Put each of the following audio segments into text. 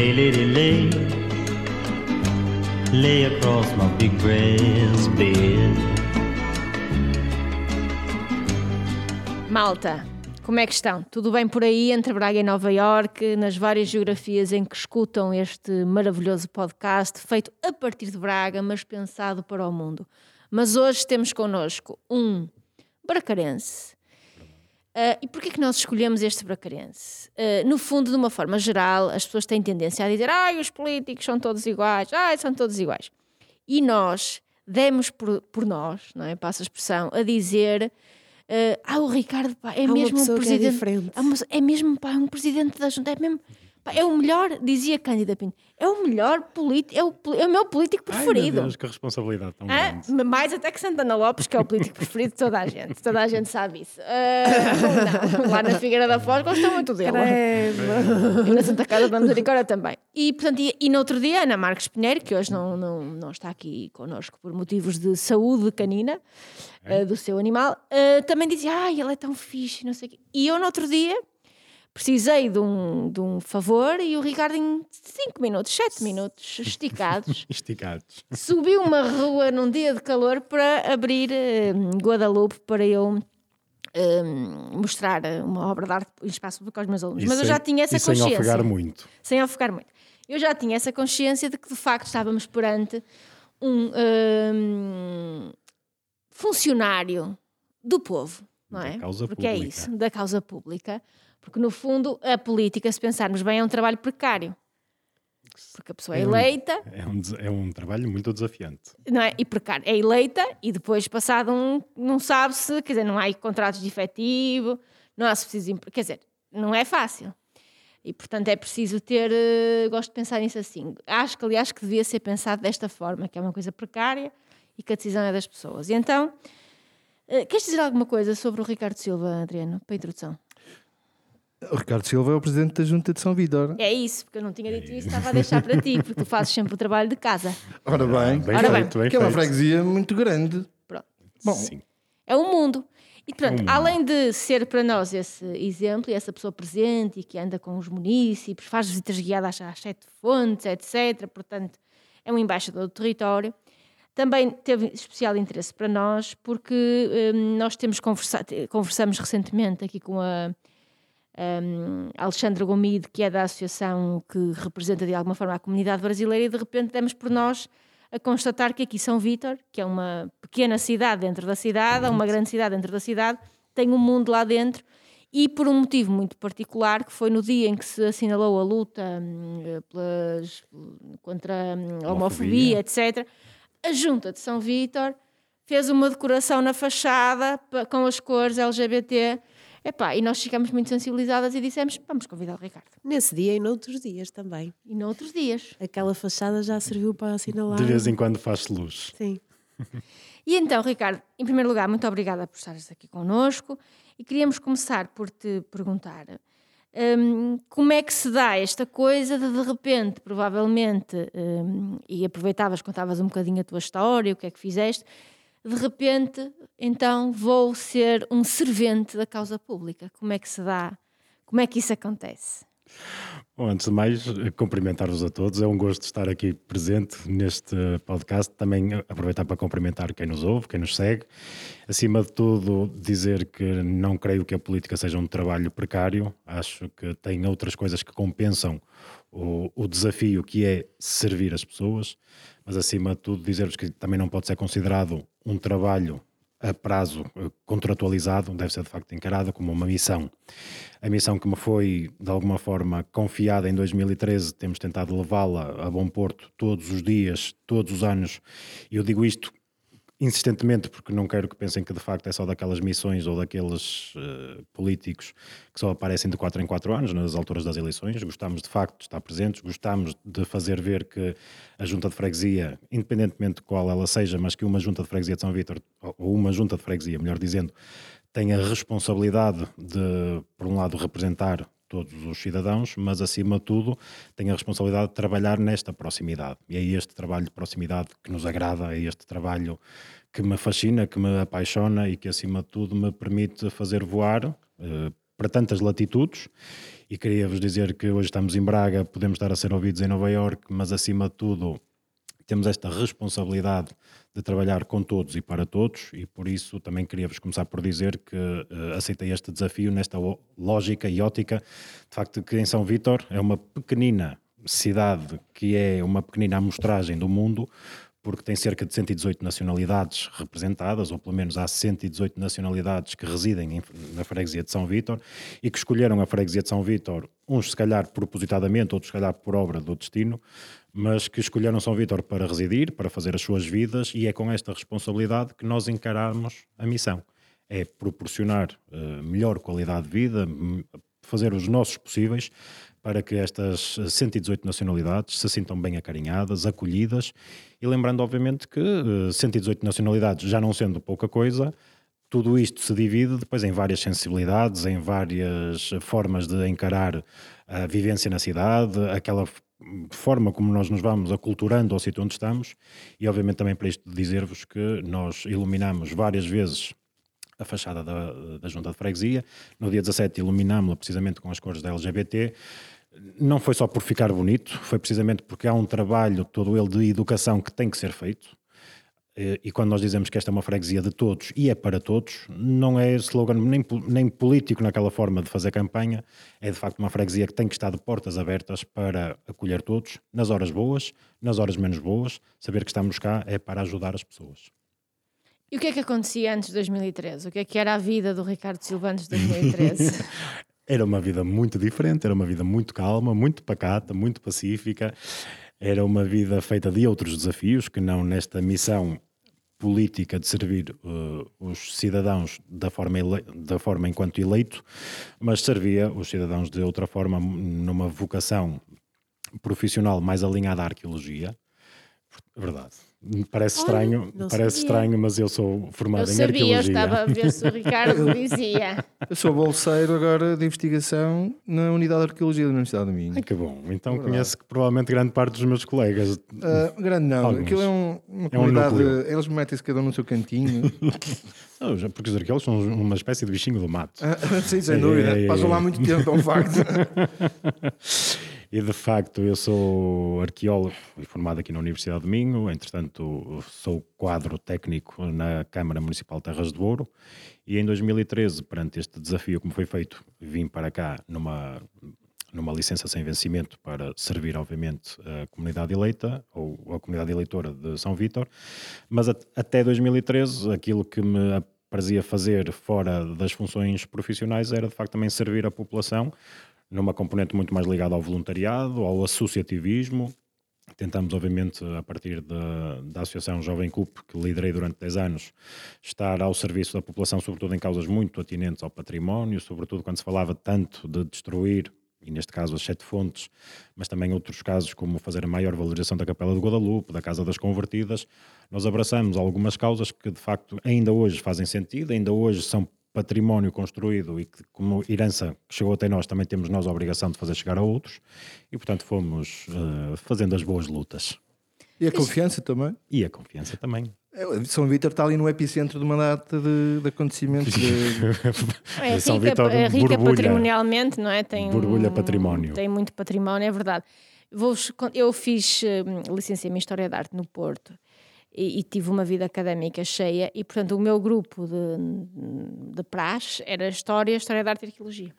Lay, lady, lay. Lay across my big breast bed. Malta, como é que estão? Tudo bem por aí entre Braga e Nova Iorque, nas várias geografias em que escutam este maravilhoso podcast, feito a partir de Braga, mas pensado para o mundo. Mas hoje temos connosco um bracarense. Uh, e porquê que nós escolhemos este bracarense? Uh, no fundo, de uma forma geral, as pessoas têm tendência a dizer ai, os políticos são todos iguais, ai, são todos iguais. E nós demos por, por nós, não é? Passa a expressão, a dizer uh, ah, o Ricardo pá, é Há mesmo um é presidente. diferente. é, é mesmo pá, um presidente da junta, é mesmo. pá, é o melhor, dizia Cândida Pinto, é o melhor político, é é o meu político Ai, meu preferido. Deus, que responsabilidade tão Ah, grande. mais até que Santana Lopes, que é o político preferido de toda a gente. Toda a gente sabe isso. Ah, não, lá na Figueira da Foz gostam muito dele. Credo. E na Santa Casa da Misericórdia também. E, portanto, e, e no outro dia, Ana Marques Pinheiro, que hoje não, não, não está aqui connosco por motivos de saúde canina É. ah, do seu animal, ah, também dizia: Ai, ele é tão fixe, não sei o quê. E eu, no outro dia, precisei de um, de um favor e o Ricardo, em 5 minutos, 7 minutos, esticados, Esticados. subiu uma rua num dia de calor para abrir eh, Guadalupe para eu eh, mostrar uma obra de arte em espaço público aos meus alunos. E Mas eu sem- já tinha essa e sem consciência. ofegar muito. Sem ofegar muito. Eu já tinha essa consciência de que de facto estávamos perante um hum, funcionário do povo, não Da é? Porque é pública. isso, da causa pública. Porque no fundo a política, se pensarmos bem, é um trabalho precário. Porque a pessoa é É um- eleita, É um, é um trabalho muito desafiante. não é? E precário. É eleita e depois, passado um, não sabe se, quer dizer, não há contratos de efetivo, não há empre- quer dizer, não é fácil. E portanto é preciso ter, eh, gosto de pensar nisso assim. Acho que, aliás, que devia ser pensado desta forma, que é uma coisa precária e que a decisão é das pessoas. E então, eh, queres dizer alguma coisa sobre o Ricardo Silva, Adriano, para a introdução? O Ricardo Silva é o presidente da Junta de São Vítor. É isso, porque eu não tinha dito isso, estava a deixar para ti, porque tu fazes sempre o trabalho de casa. Ora bem, Bem Ora bem. feito, bem que é uma freguesia muito grande. Pronto. Bom, Sim. É um mundo. E pronto, É um além de ser para nós esse exemplo e essa pessoa presente e que anda com os munícipes, faz visitas guiadas às sete fontes, etc. Portanto, é um embaixador do território. Também teve especial interesse para nós porque hum, nós temos conversado, conversamos recentemente aqui com a hum, Alexandra Gomide, que é da associação que representa de alguma forma a comunidade brasileira, e de repente demos por nós a constatar que aqui São Vítor, que é uma pequena cidade dentro da cidade, uma grande cidade dentro da cidade, tem um mundo lá dentro e por um motivo muito particular, que foi no dia em que se assinalou a luta hum, pelas, contra hum, a homofobia, Homofobia. etc., a Junta de São Vítor fez uma decoração na fachada com as cores LGBT. Epá, e nós ficamos muito sensibilizadas e dissemos: vamos convidar o Ricardo. Nesse dia e noutros dias também. E noutros dias. Aquela fachada já serviu para assinalar. De vez em quando faz luz. Sim. E então, Ricardo, em primeiro lugar, muito obrigada por estares aqui connosco e queríamos começar por te perguntar hum, como é que se dá esta coisa de de repente, provavelmente, hum, e aproveitavas, contavas um bocadinho a tua história, o que é que fizeste, de repente, então vou ser um servente da causa pública. Como é que se dá? Como é que isso acontece? Bom, antes de mais, cumprimentar-vos a todos. É um gosto estar aqui presente neste podcast. Também aproveitar para cumprimentar quem nos ouve, quem nos segue. Acima de tudo, dizer que não creio que a política seja um trabalho precário. Acho que tem outras coisas que compensam o, o desafio que é servir as pessoas. Mas, acima de tudo, dizer-vos que também não pode ser considerado um trabalho a prazo eh, contratualizado, deve ser de facto encarado como uma missão. A missão que me foi, de alguma forma, confiada em 2013, temos tentado levá-la a bom porto todos os dias, todos os anos. E eu digo isto insistentemente porque não quero que pensem que de facto é só daquelas missões ou daqueles eh, políticos que só aparecem de 4 em 4 anos nas alturas das eleições. Gostamos de facto de estar presentes, gostamos de fazer ver que a junta de freguesia, independentemente de qual ela seja, mas que uma junta de freguesia de São Vítor, ou- ou uma junta de freguesia, melhor dizendo, tem a responsabilidade de, por um lado, representar todos os cidadãos, mas acima de tudo tem a responsabilidade de trabalhar nesta proximidade. E é este trabalho de proximidade que nos agrada, é este trabalho que me fascina, que me apaixona e que acima de tudo me permite fazer voar, eh, para tantas latitudes. E queria-vos dizer que hoje estamos em Braga, podemos estar a ser ouvidos em Nova Iorque, mas acima de tudo temos esta responsabilidade de trabalhar com todos e para todos, e por isso também queria-vos começar por dizer que uh, aceitei este desafio nesta lógica e ótica, de facto, que em São Vítor é uma pequenina cidade que é uma pequenina amostragem do mundo, porque tem cerca de 118 nacionalidades representadas, ou pelo menos há 118 nacionalidades que residem em, na freguesia de São Vítor e que escolheram a freguesia de São Vítor, uns se calhar propositadamente, outros se calhar por obra do destino, mas que escolheram São Vítor para residir, para fazer as suas vidas, e é com esta responsabilidade que nós encaramos a missão. É proporcionar uh, melhor qualidade de vida, fazer os nossos possíveis para que estas 118 nacionalidades se sintam bem acarinhadas, acolhidas, e lembrando, obviamente, que 118 eh, nacionalidades, já não sendo pouca coisa, tudo isto se divide depois em várias sensibilidades, em várias formas de encarar a vivência na cidade, aquela forma como nós nos vamos aculturando ao sítio onde estamos, e obviamente também para isto dizer-vos que nós iluminamos várias vezes a fachada da, da Junta de Freguesia. No dia 17 iluminámos-la precisamente com as cores da LGBT. Não foi só por ficar bonito, foi precisamente porque há um trabalho todo ele de educação que tem que ser feito. E quando nós dizemos que esta é uma freguesia de todos e é para todos, não é slogan nem, nem político naquela forma de fazer campanha, é de facto uma freguesia que tem que estar de portas abertas para acolher todos, nas horas boas, nas horas menos boas. Saber que estamos cá é para ajudar as pessoas. E o que é que acontecia antes de 2013? O que é que era a vida do Ricardo Silva antes de 2013? era uma vida muito diferente, era uma vida muito calma, muito pacata, muito pacífica. Era uma vida feita de outros desafios que não nesta missão política de servir uh, os cidadãos da forma, da forma enquanto eleito, mas servia os cidadãos de outra forma, numa vocação profissional mais alinhada à arqueologia. Verdade. Parece estranho, parece sabia. estranho, mas eu sou formado eu em sabia, eu arqueologia. estava a ver se o Ricardo dizia. Eu sou bolseiro agora de investigação na Unidade de Arqueologia da Universidade do Minho. Ai, que bom. Então Verdade. conheço que provavelmente grande parte dos meus colegas. Ah, grande não, Alguns. aquilo é um, uma É um comunidade. núcleo. eles metem-se cada um no seu cantinho. Não, porque os arqueólogos são uma espécie de bichinho do mato. Ah, Sim, sem É, dúvida. é, é, Passam é. lá muito tempo, é um facto. E de facto eu sou arqueólogo e formado aqui na Universidade de Minho, entretanto sou quadro técnico na Câmara Municipal de Terras do Ouro. E em 2013, perante este desafio que me foi feito, vim para cá numa, numa licença sem vencimento para servir obviamente a comunidade eleita ou a comunidade eleitora de São Vítor, mas at- até 2013 aquilo que me aprazia fazer fora das funções profissionais era de facto também servir a população numa componente muito mais ligada ao voluntariado, ao associativismo. Tentamos, obviamente, a partir da, da Associação Jovem CUP, que liderei durante 10 anos, estar ao serviço da população, sobretudo em causas muito atinentes ao património, sobretudo quando se falava tanto de destruir, e neste caso as sete fontes, mas também outros casos como fazer a maior valorização da Capela de Guadalupe, da Casa das Convertidas. Nós abraçamos algumas causas que, de facto, ainda hoje fazem sentido, ainda hoje são património construído e que, como herança que chegou até nós, também temos nós a obrigação de fazer chegar a outros e, portanto, fomos eh, fazendo as boas lutas. E a confiança também. E a confiança também. É, São Vítor está ali no epicentro de uma data de, de acontecimentos. De... É São rica, Vítor é rica borbulha. patrimonialmente, não é? Tem, Borbulha património. Tem muito património, é verdade. Con- eu fiz hum, licenciamento em História da Arte no Porto e, e tive uma vida académica cheia e, portanto, o meu grupo de, de praxe era História, História da Arte e Arqueologia.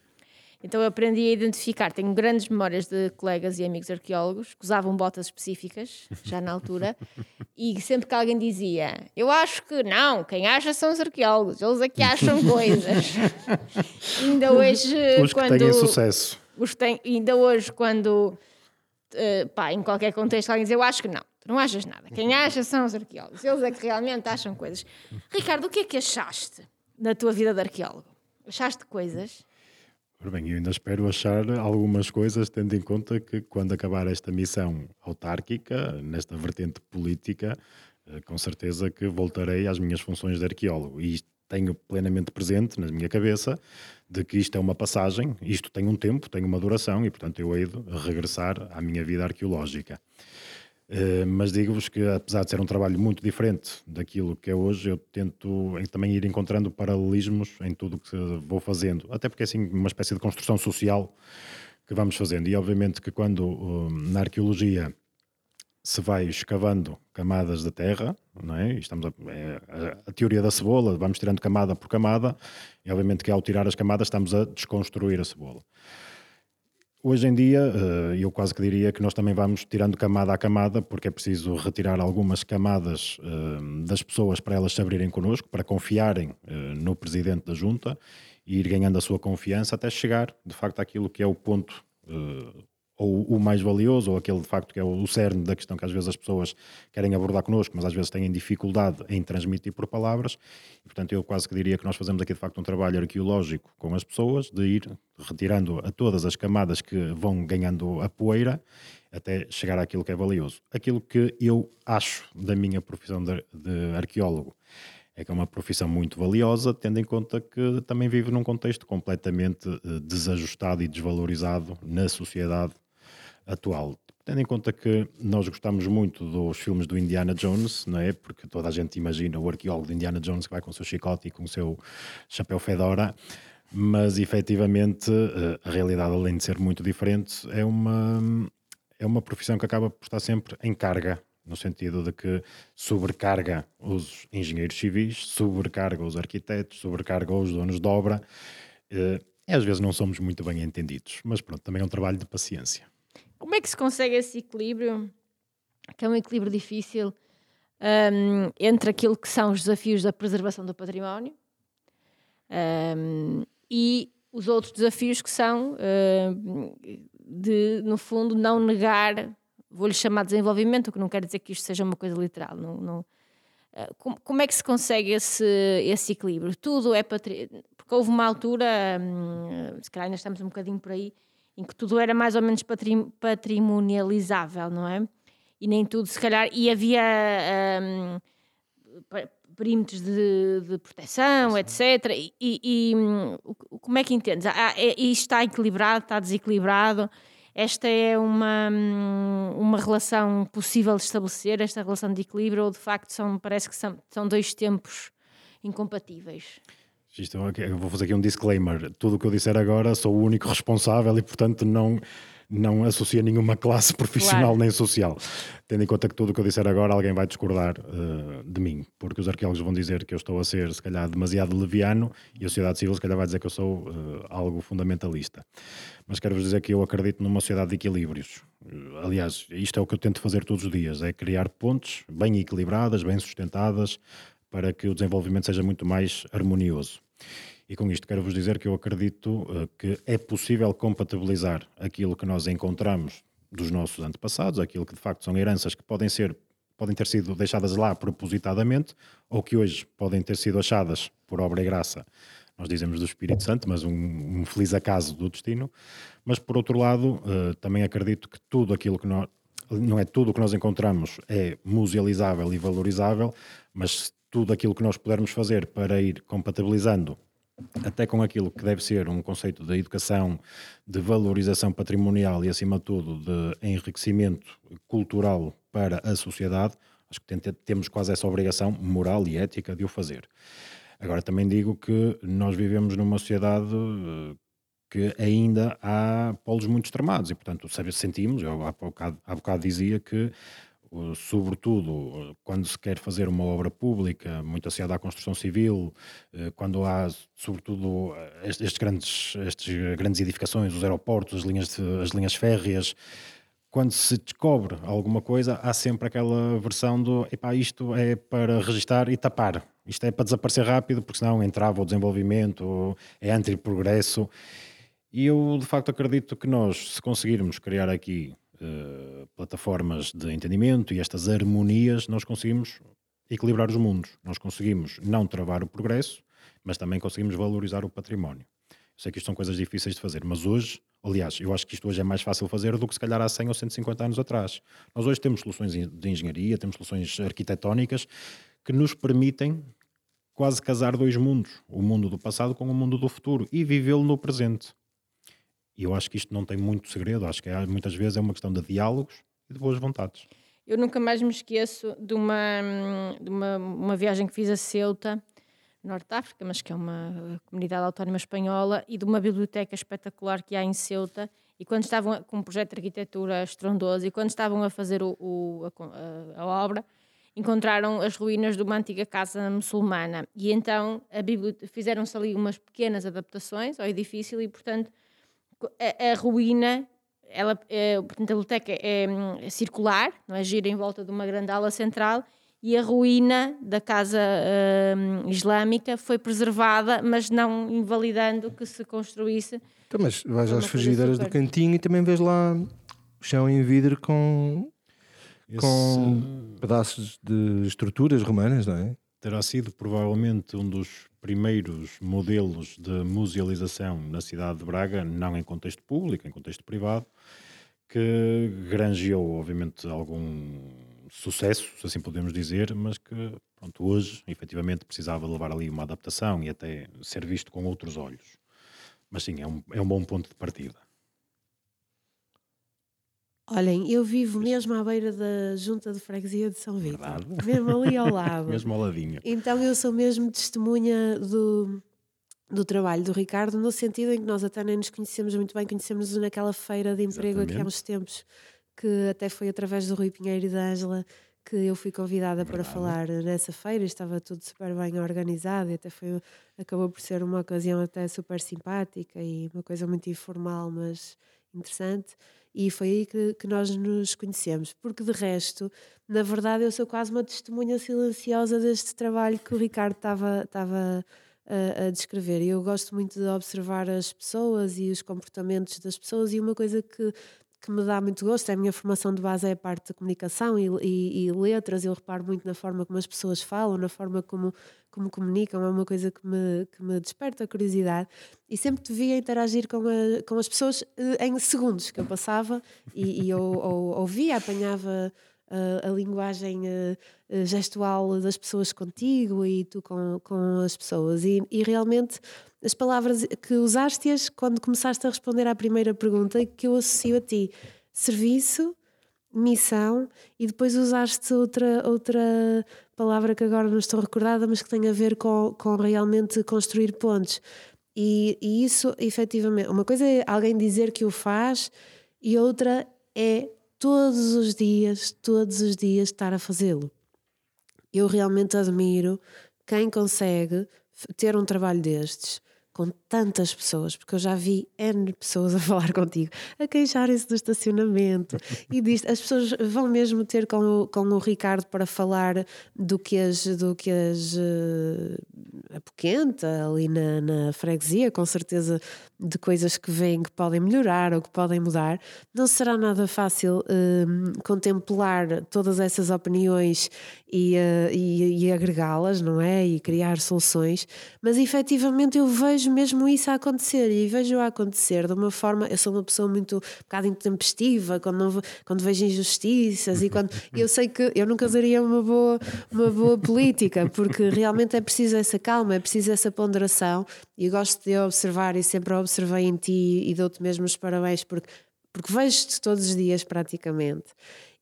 Então eu aprendi a identificar, tenho grandes memórias de colegas e amigos arqueólogos que usavam botas específicas, já na altura, e sempre que alguém dizia, eu acho que não, quem acha são os arqueólogos, eles é que acham coisas. Ainda hoje, Os que quando... têm sucesso. Os que têm- ainda hoje, quando eh, pá, em qualquer contexto alguém diz eu acho que não, não achas nada. Quem acha são os arqueólogos, eles é que realmente acham coisas. Ricardo, o que é que achaste na tua vida de arqueólogo? Achaste coisas? Ora bem, eu ainda espero achar algumas coisas, tendo em conta que quando acabar esta missão autárquica, nesta vertente política, eh, com certeza que voltarei às minhas funções de arqueólogo. E tenho plenamente presente na minha cabeça de que isto é uma passagem, isto tem um tempo, tem uma duração e, portanto, eu hei de regressar à minha vida arqueológica. Eh, mas digo-vos que, apesar de ser um trabalho muito diferente daquilo que é hoje, eu tento também ir encontrando paralelismos em tudo o que vou fazendo. Até porque é assim uma espécie de construção social que vamos fazendo. E obviamente que quando uh, na arqueologia se vai escavando camadas da terra, não é? Estamos a, é a- a teoria da cebola, vamos tirando camada por camada, e obviamente que ao tirar as camadas estamos a desconstruir a cebola. Hoje em dia, eh, eu quase que diria que nós também vamos tirando camada a camada, porque é preciso retirar algumas camadas eh, das pessoas para elas se abrirem connosco, para confiarem eh, no presidente da junta e ir ganhando a sua confiança até chegar, de facto, àquilo que é o ponto ou o mais valioso, ou aquele de facto que é o cerne da questão que às vezes as pessoas querem abordar connosco, mas às vezes têm dificuldade em transmitir por palavras. E, portanto, eu quase que diria que nós fazemos aqui de facto um trabalho arqueológico com as pessoas, de ir retirando a todas as camadas que vão ganhando a poeira até chegar àquilo que é valioso. Aquilo que eu acho da minha profissão de, de arqueólogo é que é uma profissão muito valiosa, tendo em conta que também vive num contexto completamente eh, desajustado e desvalorizado na sociedade atual. Tendo em conta que nós gostamos muito dos filmes do Indiana Jones, não é? Porque toda a gente imagina o arqueólogo de Indiana Jones que vai com o seu chicote e com o seu chapéu fedora, mas efetivamente eh, a realidade, além de ser muito diferente, é uma, é uma profissão que acaba por estar sempre em carga, no sentido de que sobrecarga os engenheiros civis, sobrecarga os arquitetos, sobrecarga os donos de obra. eh, E às vezes não somos muito bem entendidos, mas pronto, também é um trabalho de paciência. Como é que se consegue esse equilíbrio, que é um equilíbrio difícil, hum, entre aquilo que são os desafios da preservação do património hum, e os outros desafios que são hum, de, no fundo, não negar, vou-lhe chamar desenvolvimento, o que não quer dizer que isto seja uma coisa literal. Não, não- eh, como, como é que se consegue esse, esse equilíbrio? Tudo é património. Porque houve uma altura, hum, se calhar ainda estamos um bocadinho por aí, em que tudo era mais ou menos patrim- patrimonializável, não é? E nem tudo, se calhar, e havia pa- perímetros de, de proteção, etc. E, e- e, hum, como é que entendes? Ah, é, isto está equilibrado, está desequilibrado? Esta é uma, hum, uma relação possível de estabelecer, esta relação de equilíbrio, ou de facto são, parece que são, são dois tempos incompatíveis? Isto, eu vou fazer aqui um disclaimer. Tudo o que eu disser agora sou o único responsável e, portanto, não, não associa nenhuma classe profissional Claro. nem social. Tendo em conta que tudo o que eu disser agora alguém vai discordar eh, de mim, porque os arqueólogos vão dizer que eu estou a ser, se calhar, demasiado leviano e a sociedade civil, se calhar, vai dizer que eu sou eh, algo fundamentalista. Mas quero-vos dizer que eu acredito numa sociedade de equilíbrios. Eh, Aliás, isto é o que eu tento fazer todos os dias: é criar pontes bem equilibradas, bem sustentadas, para que o desenvolvimento seja muito mais harmonioso. E com isto quero-vos dizer que eu acredito eh, que é possível compatibilizar aquilo que nós encontramos dos nossos antepassados, aquilo que de facto são heranças que podem ser podem ter sido deixadas lá propositadamente ou que hoje podem ter sido achadas por obra e graça, nós dizemos do Espírito Santo, mas um, um feliz acaso do destino. Mas por outro lado, eh, também acredito que tudo aquilo que nós não é tudo o que nós encontramos é musealizável e valorizável, mas tudo aquilo que nós pudermos fazer para ir compatibilizando até com aquilo que deve ser um conceito de educação, de valorização patrimonial e, acima de tudo, de enriquecimento cultural para a sociedade, acho que tem- temos quase essa obrigação moral e ética de o fazer. Agora, também digo que nós vivemos numa sociedade eh, que ainda há polos muito extremados e, portanto, sentimos, eu há bocado, há bocado dizia que, sobretudo, uh, quando se quer fazer uma obra pública muito associada à construção civil, uh, quando há, sobretudo, estes, grandes, estes grandes edificações, os aeroportos, as linhas, as linhas férreas, quando se descobre alguma coisa, há sempre aquela versão do epá, isto é para registar e tapar. Isto é para desaparecer rápido, porque senão entrava o desenvolvimento, é anti-progresso. E eu, de facto, acredito que nós, se conseguirmos criar aqui eh, plataformas de entendimento e estas harmonias, nós conseguimos equilibrar os mundos. Nós conseguimos não travar o progresso, mas também conseguimos valorizar o património. Eu sei que isto são coisas difíceis de fazer, mas hoje, aliás, eu acho que isto hoje é mais fácil fazer do que se calhar há 100 ou 150 anos atrás. Nós hoje temos soluções de engenharia, temos soluções arquitetónicas que nos permitem quase casar dois mundos, o mundo do passado com o mundo do futuro e vivê-lo no presente. E eu acho que isto não tem muito segredo, acho que é, muitas vezes é uma questão de diálogos e de boas vontades. Eu nunca mais me esqueço de uma, de uma, uma viagem que fiz a Ceuta, Norte de África, mas que é uma comunidade autónoma espanhola, e de uma biblioteca espetacular que há em Ceuta. E quando estavam com um projeto de arquitetura estrondoso, e quando estavam a fazer o, o- a, a- obra, encontraram as ruínas de uma antiga casa muçulmana. E então fizeram-se ali umas pequenas adaptações ao edifício, e portanto a, a ruína, ela, é, portanto, a biblioteca é, é circular, não é? gira em volta de uma grande ala central, e a ruína da casa hum, islâmica foi preservada, mas não invalidando que se construísse. Então, mas vais às frigideiras do cantinho e também vês lá o chão em vidro com, com pedaços de estruturas romanas, não é? Terá sido provavelmente um dos primeiros modelos de musealização na cidade de Braga, não em contexto público, em contexto privado, que granjeou, obviamente, algum sucesso, se assim podemos dizer, mas que pronto, hoje, efetivamente, precisava levar ali uma adaptação e até ser visto com outros olhos. Mas sim, é um, é um bom ponto de partida. Olhem, eu vivo mesmo à beira da junta de freguesia de São Vítor. Verdade. Mesmo ali ao lado. Mesmo ao ladinho. Então eu sou mesmo testemunha do, do trabalho do Ricardo, no sentido em que nós até nem nos conhecemos muito bem, conhecemos-nos naquela feira de emprego aqui há Exatamente. uns tempos, que até foi através do Rui Pinheiro e da Ângela que eu fui convidada para Verdade. falar nessa feira, estava tudo super bem organizado e até foi, acabou por ser uma ocasião até super simpática e uma coisa muito informal, mas interessante. E foi aí que, que nós nos conhecemos, porque de resto, na verdade, eu sou quase uma testemunha silenciosa deste trabalho que o Ricardo estava estava a, a descrever. Eu gosto muito de observar as pessoas e os comportamentos das pessoas, e uma coisa que, que me dá muito gosto, é a minha formação de base é a parte da comunicação e, e- e letras, eu reparo muito na forma como as pessoas falam, na forma como, como comunicam, é uma coisa que me, que me desperta a curiosidade. E sempre te via interagir com, a- com as pessoas eh, em segundos que eu passava e, e eu ou- ouvia, apanhava a, a linguagem eh, eh, gestual das pessoas contigo e tu com, com as pessoas. E, e realmente as palavras que usaste quando começaste a responder à primeira pergunta que eu associo a ti: serviço, missão, e depois usaste outra, outra palavra que agora não estou recordada, mas que tem a ver com, com realmente construir pontes. E, e isso, efetivamente, uma coisa é alguém dizer que o faz, e outra é todos os dias, todos os dias estar a fazê-lo. Eu realmente admiro quem consegue ter um trabalho destes com tantas pessoas, porque eu já vi N pessoas a falar contigo, a queixarem-se do estacionamento e disto. As pessoas vão mesmo ter com o, com o Ricardo para falar do que as, do que as eh, apoquenta ali na, na freguesia, com certeza de coisas que vêm que podem melhorar ou que podem mudar. Não será nada fácil hum, contemplar todas essas opiniões e, eh, e, e agregá-las, não é? E criar soluções, mas efetivamente eu vejo mesmo isso a acontecer e vejo a acontecer de uma forma. Eu sou uma pessoa muito um bocado intempestiva quando, não, quando vejo injustiças e quando eu sei que eu nunca daria uma boa, uma boa política, porque realmente é preciso essa calma, é preciso essa ponderação e gosto de observar e sempre observei em ti e dou-te mesmo os parabéns porque, porque vejo-te todos os dias praticamente.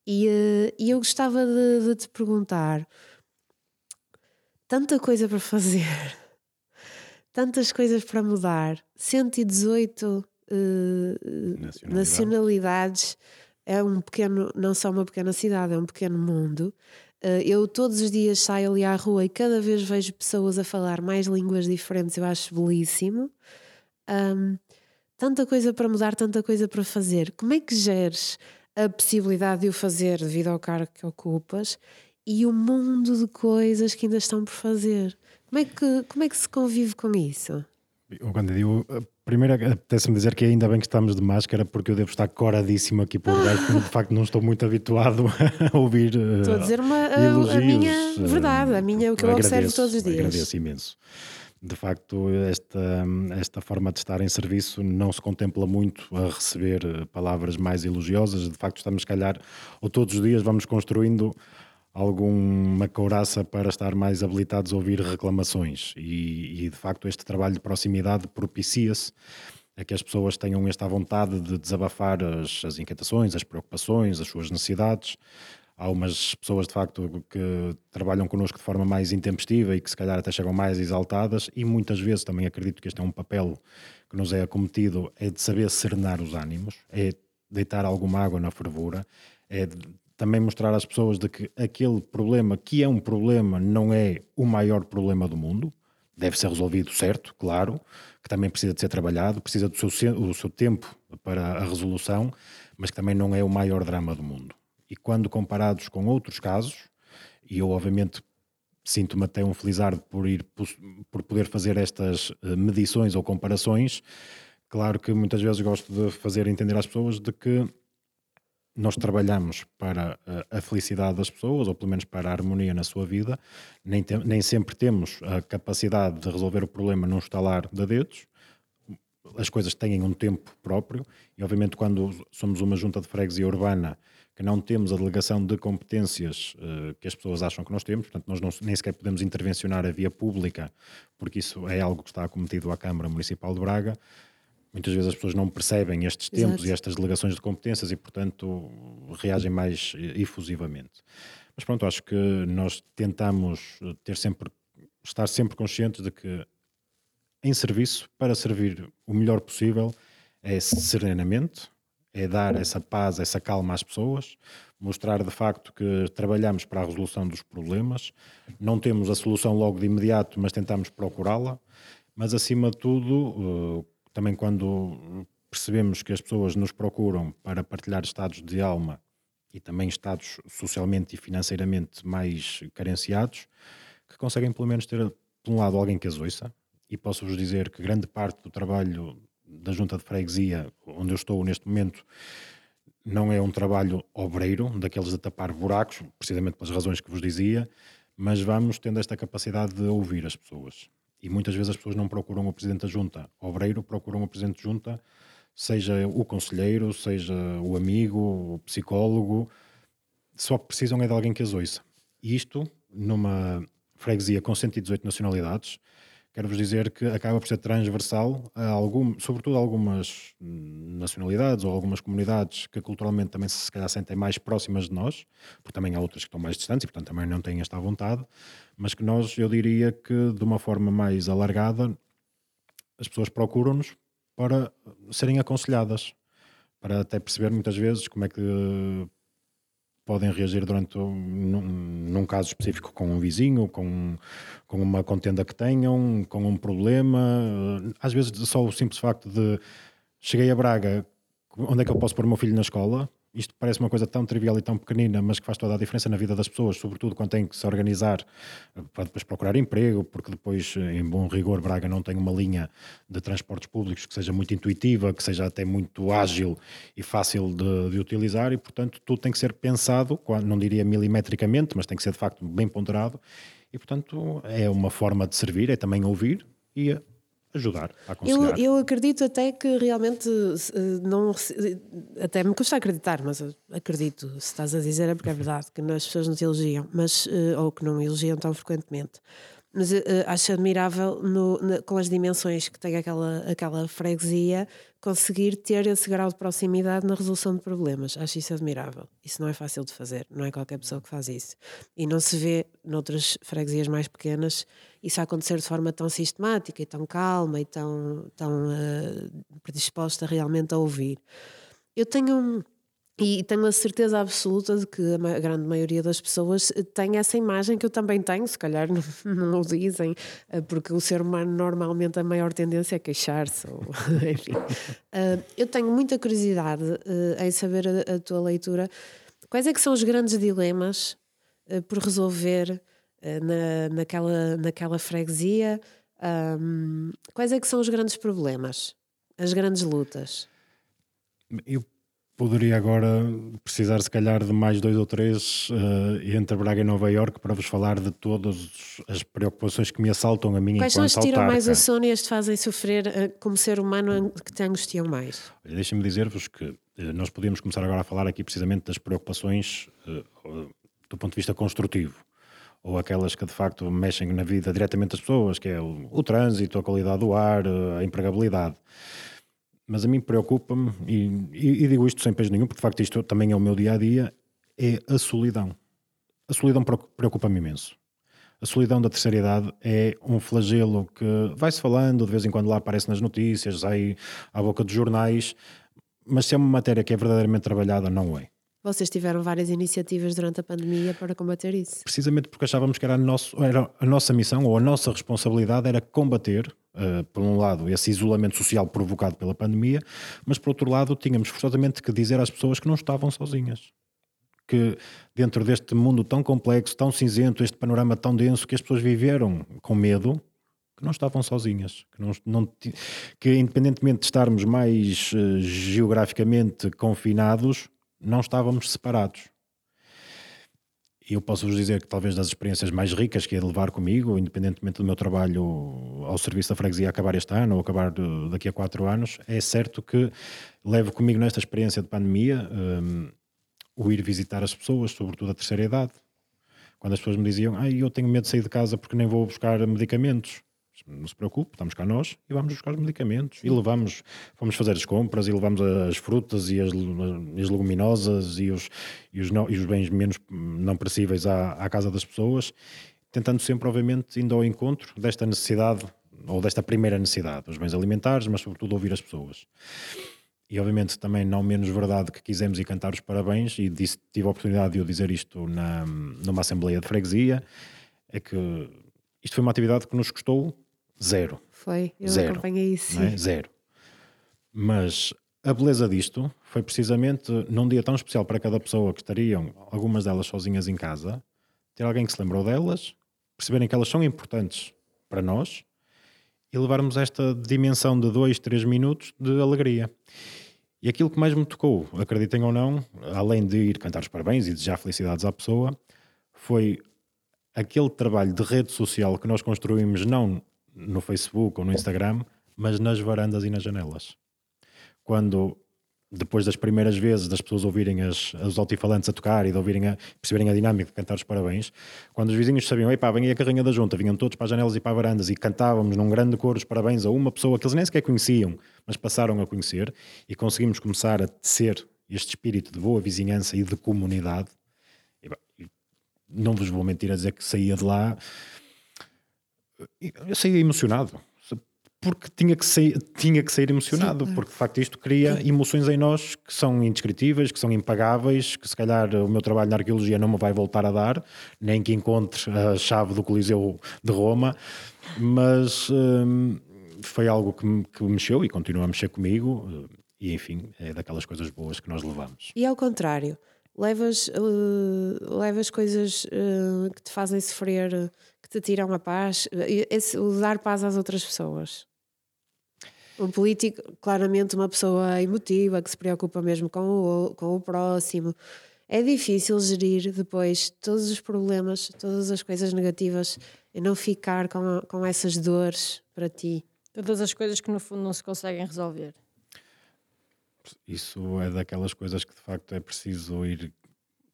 E, eh, e eu gostava de, de te perguntar tanta coisa para fazer, tantas coisas para mudar, 118 eh, Nacionalidades. nacionalidades, é um pequeno, não só uma pequena cidade, é um pequeno mundo. Eh, eu todos os dias saio ali à rua e cada vez vejo pessoas a falar mais línguas diferentes, eu acho belíssimo. Ahm, tanta coisa para mudar, tanta coisa para fazer. Como é que geres a possibilidade de o fazer devido ao cargo que ocupas e o mundo de coisas que ainda estão por fazer? Como é que, como é que se convive com isso? Eu, quando eu digo, a primeira, apetece-me dizer que ainda bem que estamos de máscara, porque eu devo estar coradíssimo aqui por baixo, porque de facto não estou muito habituado a ouvir. eh, Estou a dizer uma, a, a minha eh, verdade, a minha, o que eu, observo agradeço, todos os dias. Agradeço imenso. De facto, esta, esta forma de estar em serviço não se contempla muito a receber palavras mais elogiosas. De facto, estamos, se calhar, ou todos os dias vamos construindo alguma couraça para estar mais habilitados a ouvir reclamações. E, e, de facto, este trabalho de proximidade propicia-se a que as pessoas tenham esta vontade de desabafar as, as inquietações, as preocupações, as suas necessidades Há umas pessoas, de facto, que trabalham connosco de forma mais intempestiva e que se calhar até chegam mais exaltadas e muitas vezes também acredito que este é um papel que nos é acometido, é de saber serenar os ânimos, é deitar alguma água na fervura, é também mostrar às pessoas de que aquele problema, que é um problema, não é o maior problema do mundo, deve ser resolvido, certo, claro, que também precisa de ser trabalhado, precisa do seu, do seu tempo para a resolução, mas que também não é o maior drama do mundo. E quando comparados com outros casos, e eu obviamente sinto-me até um felizardo por, ir, por poder fazer estas eh, medições ou comparações, claro que muitas vezes gosto de fazer entender às pessoas de que nós trabalhamos para a felicidade das pessoas, ou pelo menos para a harmonia na sua vida, nem, tem, nem sempre temos a capacidade de resolver o problema num estalar de dedos, as coisas têm um tempo próprio, e obviamente quando somos uma junta de freguesia urbana que não temos a delegação de competências uh, que as pessoas acham que nós temos, portanto nós não, nem sequer podemos intervencionar a via pública, porque isso é algo que está acometido à Câmara Municipal de Braga, muitas vezes as pessoas não percebem estes tempos Exato. e estas delegações de competências e, portanto, reagem mais efusivamente. Mas pronto, acho que nós tentamos ter sempre, estar sempre conscientes de que em serviço, para servir o melhor possível, é serenamente, é dar essa paz, essa calma às pessoas, mostrar de facto que trabalhamos para a resolução dos problemas, não temos a solução logo de imediato, mas tentamos procurá-la, mas acima de tudo também quando percebemos que as pessoas nos procuram para partilhar estados de alma e também estados socialmente e financeiramente mais carenciados, que conseguem pelo menos ter, por um lado, alguém que as ouça. E posso-vos dizer que grande parte do trabalho da junta de freguesia, onde eu estou neste momento, não é um trabalho obreiro, daqueles de tapar buracos, precisamente pelas razões que vos dizia, mas vamos tendo esta capacidade de ouvir as pessoas. E muitas vezes as pessoas não procuram o presidente da junta obreiro, procuram o presidente de junta, seja o conselheiro, seja o amigo, o psicólogo, só precisam é de alguém que as ouça. E isto, numa freguesia com 118 nacionalidades, quero-vos dizer que acaba por ser transversal a algum, sobretudo a algumas nacionalidades ou algumas comunidades que culturalmente também se calhar sentem mais próximas de nós, porque também há outras que estão mais distantes e portanto também não têm esta vontade, mas que nós, eu diria que de uma forma mais alargada, as pessoas procuram-nos para serem aconselhadas, para até perceber muitas vezes como é que podem reagir durante num, num, caso específico com um vizinho, com, com uma contenda que tenham, com um problema. Às vezes só o simples facto de cheguei a Braga, onde é que eu posso pôr o meu filho na escola? Isto parece uma coisa tão trivial e tão pequenina, mas que faz toda a diferença na vida das pessoas, sobretudo quando têm que se organizar eh, para depois procurar emprego, porque depois, eh, em bom rigor, Braga não tem uma linha de transportes públicos que seja muito intuitiva, que seja até muito ágil e fácil de, de utilizar, e portanto tudo tem que ser pensado, não diria milimetricamente, mas tem que ser de facto bem ponderado, e portanto é uma forma de servir, é também ouvir e ajudar a aconselhar. Eu, eu acredito até que realmente não até me custa acreditar, mas acredito, se estás a dizer é porque é verdade que as pessoas nos elogiam, mas eh, ou que não elogiam tão frequentemente. Mas uh, acho admirável no, na, com as dimensões que tem aquela, aquela freguesia conseguir ter esse grau de proximidade na resolução de problemas. Acho isso admirável. Isso não é fácil de fazer, não é qualquer pessoa que faz isso. E não se vê noutras freguesias mais pequenas isso acontecer de forma tão sistemática e tão calma e tão, tão uh, predisposta realmente a ouvir. Eu tenho um e tenho a certeza absoluta de que a grande maioria das pessoas eh, tem essa imagem que eu também tenho, se calhar não, o dizem, eh, porque o ser humano normalmente a maior tendência é queixar-se, enfim. Eh, eu tenho muita curiosidade em saber a, a, tua leitura. Quais é que são os grandes dilemas por resolver na, naquela, naquela freguesia? quais é que são os grandes problemas, as grandes lutas? Eu poderia agora precisar, se calhar, de mais dois ou três uh, entre Braga e Nova York para vos falar de todas as preocupações que me assaltam a mim Quais são as que tiram mais o sono e as te fazem sofrer uh, como ser humano que te angustiam mais? Deixem-me dizer-vos que uh, nós podíamos começar agora a falar aqui precisamente das preocupações do ponto de vista construtivo ou aquelas que de facto mexem na vida diretamente das pessoas, que é o, o trânsito, a qualidade do ar, a empregabilidade mas a mim preocupa-me, e, e, e, digo isto sem peso nenhum, porque de facto isto também é o meu dia a dia, é a solidão. A solidão preocupa-me imenso. A solidão da terceira idade é um flagelo que vai-se falando, de vez em quando lá aparece nas notícias, sai à boca dos jornais, mas se é uma matéria que é verdadeiramente trabalhada, não é. Vocês tiveram várias iniciativas durante a pandemia para combater isso? Precisamente porque achávamos que era a, nosso, era a nossa missão ou a nossa responsabilidade era combater, uh, por um lado, esse isolamento social provocado pela pandemia, mas por outro lado, tínhamos forçosamente que dizer às pessoas que não estavam sozinhas. Que dentro deste mundo tão complexo, tão cinzento, este panorama tão denso, que as pessoas viveram com medo, que não estavam sozinhas, que, não, não, que independentemente de estarmos mais uh, geograficamente confinados, não estávamos separados. E eu posso vos dizer que talvez das experiências mais ricas que de levar comigo, independentemente do meu trabalho ao serviço da freguesia acabar este ano ou acabar daqui a quatro anos, é certo que levo comigo nesta experiência de pandemia um, o ir visitar as pessoas, sobretudo a terceira idade. Quando as pessoas me diziam, ah, eu tenho medo de sair de casa porque nem vou buscar medicamentos não se preocupe, estamos cá nós e vamos buscar os medicamentos e levamos, vamos fazer as compras e levamos as frutas e as, as leguminosas e os, e, os não, e os bens menos não perecíveis à, à casa das pessoas, tentando sempre, obviamente, indo ao encontro desta necessidade ou desta primeira necessidade, os bens alimentares, mas sobretudo ouvir as pessoas. E obviamente também não menos verdade que quisemos e cantar os parabéns e disse, tive a oportunidade de eu dizer isto na, numa assembleia de freguesia, é que isto foi uma atividade que nos custou Zero. Foi, eu Zero, acompanhei isso. É? Zero. Mas a beleza disto foi precisamente num dia tão especial para cada pessoa que estariam, algumas delas sozinhas em casa, ter alguém que se lembrou delas, perceberem que elas são importantes para nós e levarmos esta dimensão de dois, três minutos de alegria. E aquilo que mais me tocou, acreditem ou não, além de ir cantar os parabéns e desejar felicidades à pessoa, foi aquele trabalho de rede social que nós construímos não no Facebook ou no Instagram, mas nas varandas e nas janelas. Quando, depois das primeiras vezes das pessoas ouvirem as, os altifalantes a tocar e de ouvirem a, perceberem a dinâmica de cantar os parabéns, quando os vizinhos sabiam, epá, vem aí a carrinha da junta, vinham todos para as janelas e para as varandas e cantávamos num grande coro os parabéns a uma pessoa que eles nem sequer conheciam, mas passaram a conhecer e conseguimos começar a tecer este espírito de boa vizinhança e de comunidade. E, não vos vou mentir a dizer que saía de lá eu saía emocionado porque tinha que sair, tinha que sair emocionado, Sim, porque de facto isto cria emoções em nós que são indescritíveis, que são impagáveis, que se calhar o meu trabalho na arqueologia não me vai voltar a dar, nem que encontre a chave do Coliseu de Roma, mas hum, foi algo que me, que mexeu e continua a mexer comigo, e enfim, é daquelas coisas boas que nós levamos. E ao contrário, levas, uh, levas coisas uh, que te fazem sofrer que te tiram a paz, esse, o dar paz às outras pessoas. Um político, claramente, uma pessoa emotiva que se preocupa mesmo com o, com o próximo. É difícil gerir depois todos os problemas, todas as coisas negativas e não ficar com, com essas dores para ti. Todas as coisas que no fundo não se conseguem resolver. Isso é daquelas coisas que de facto é preciso ir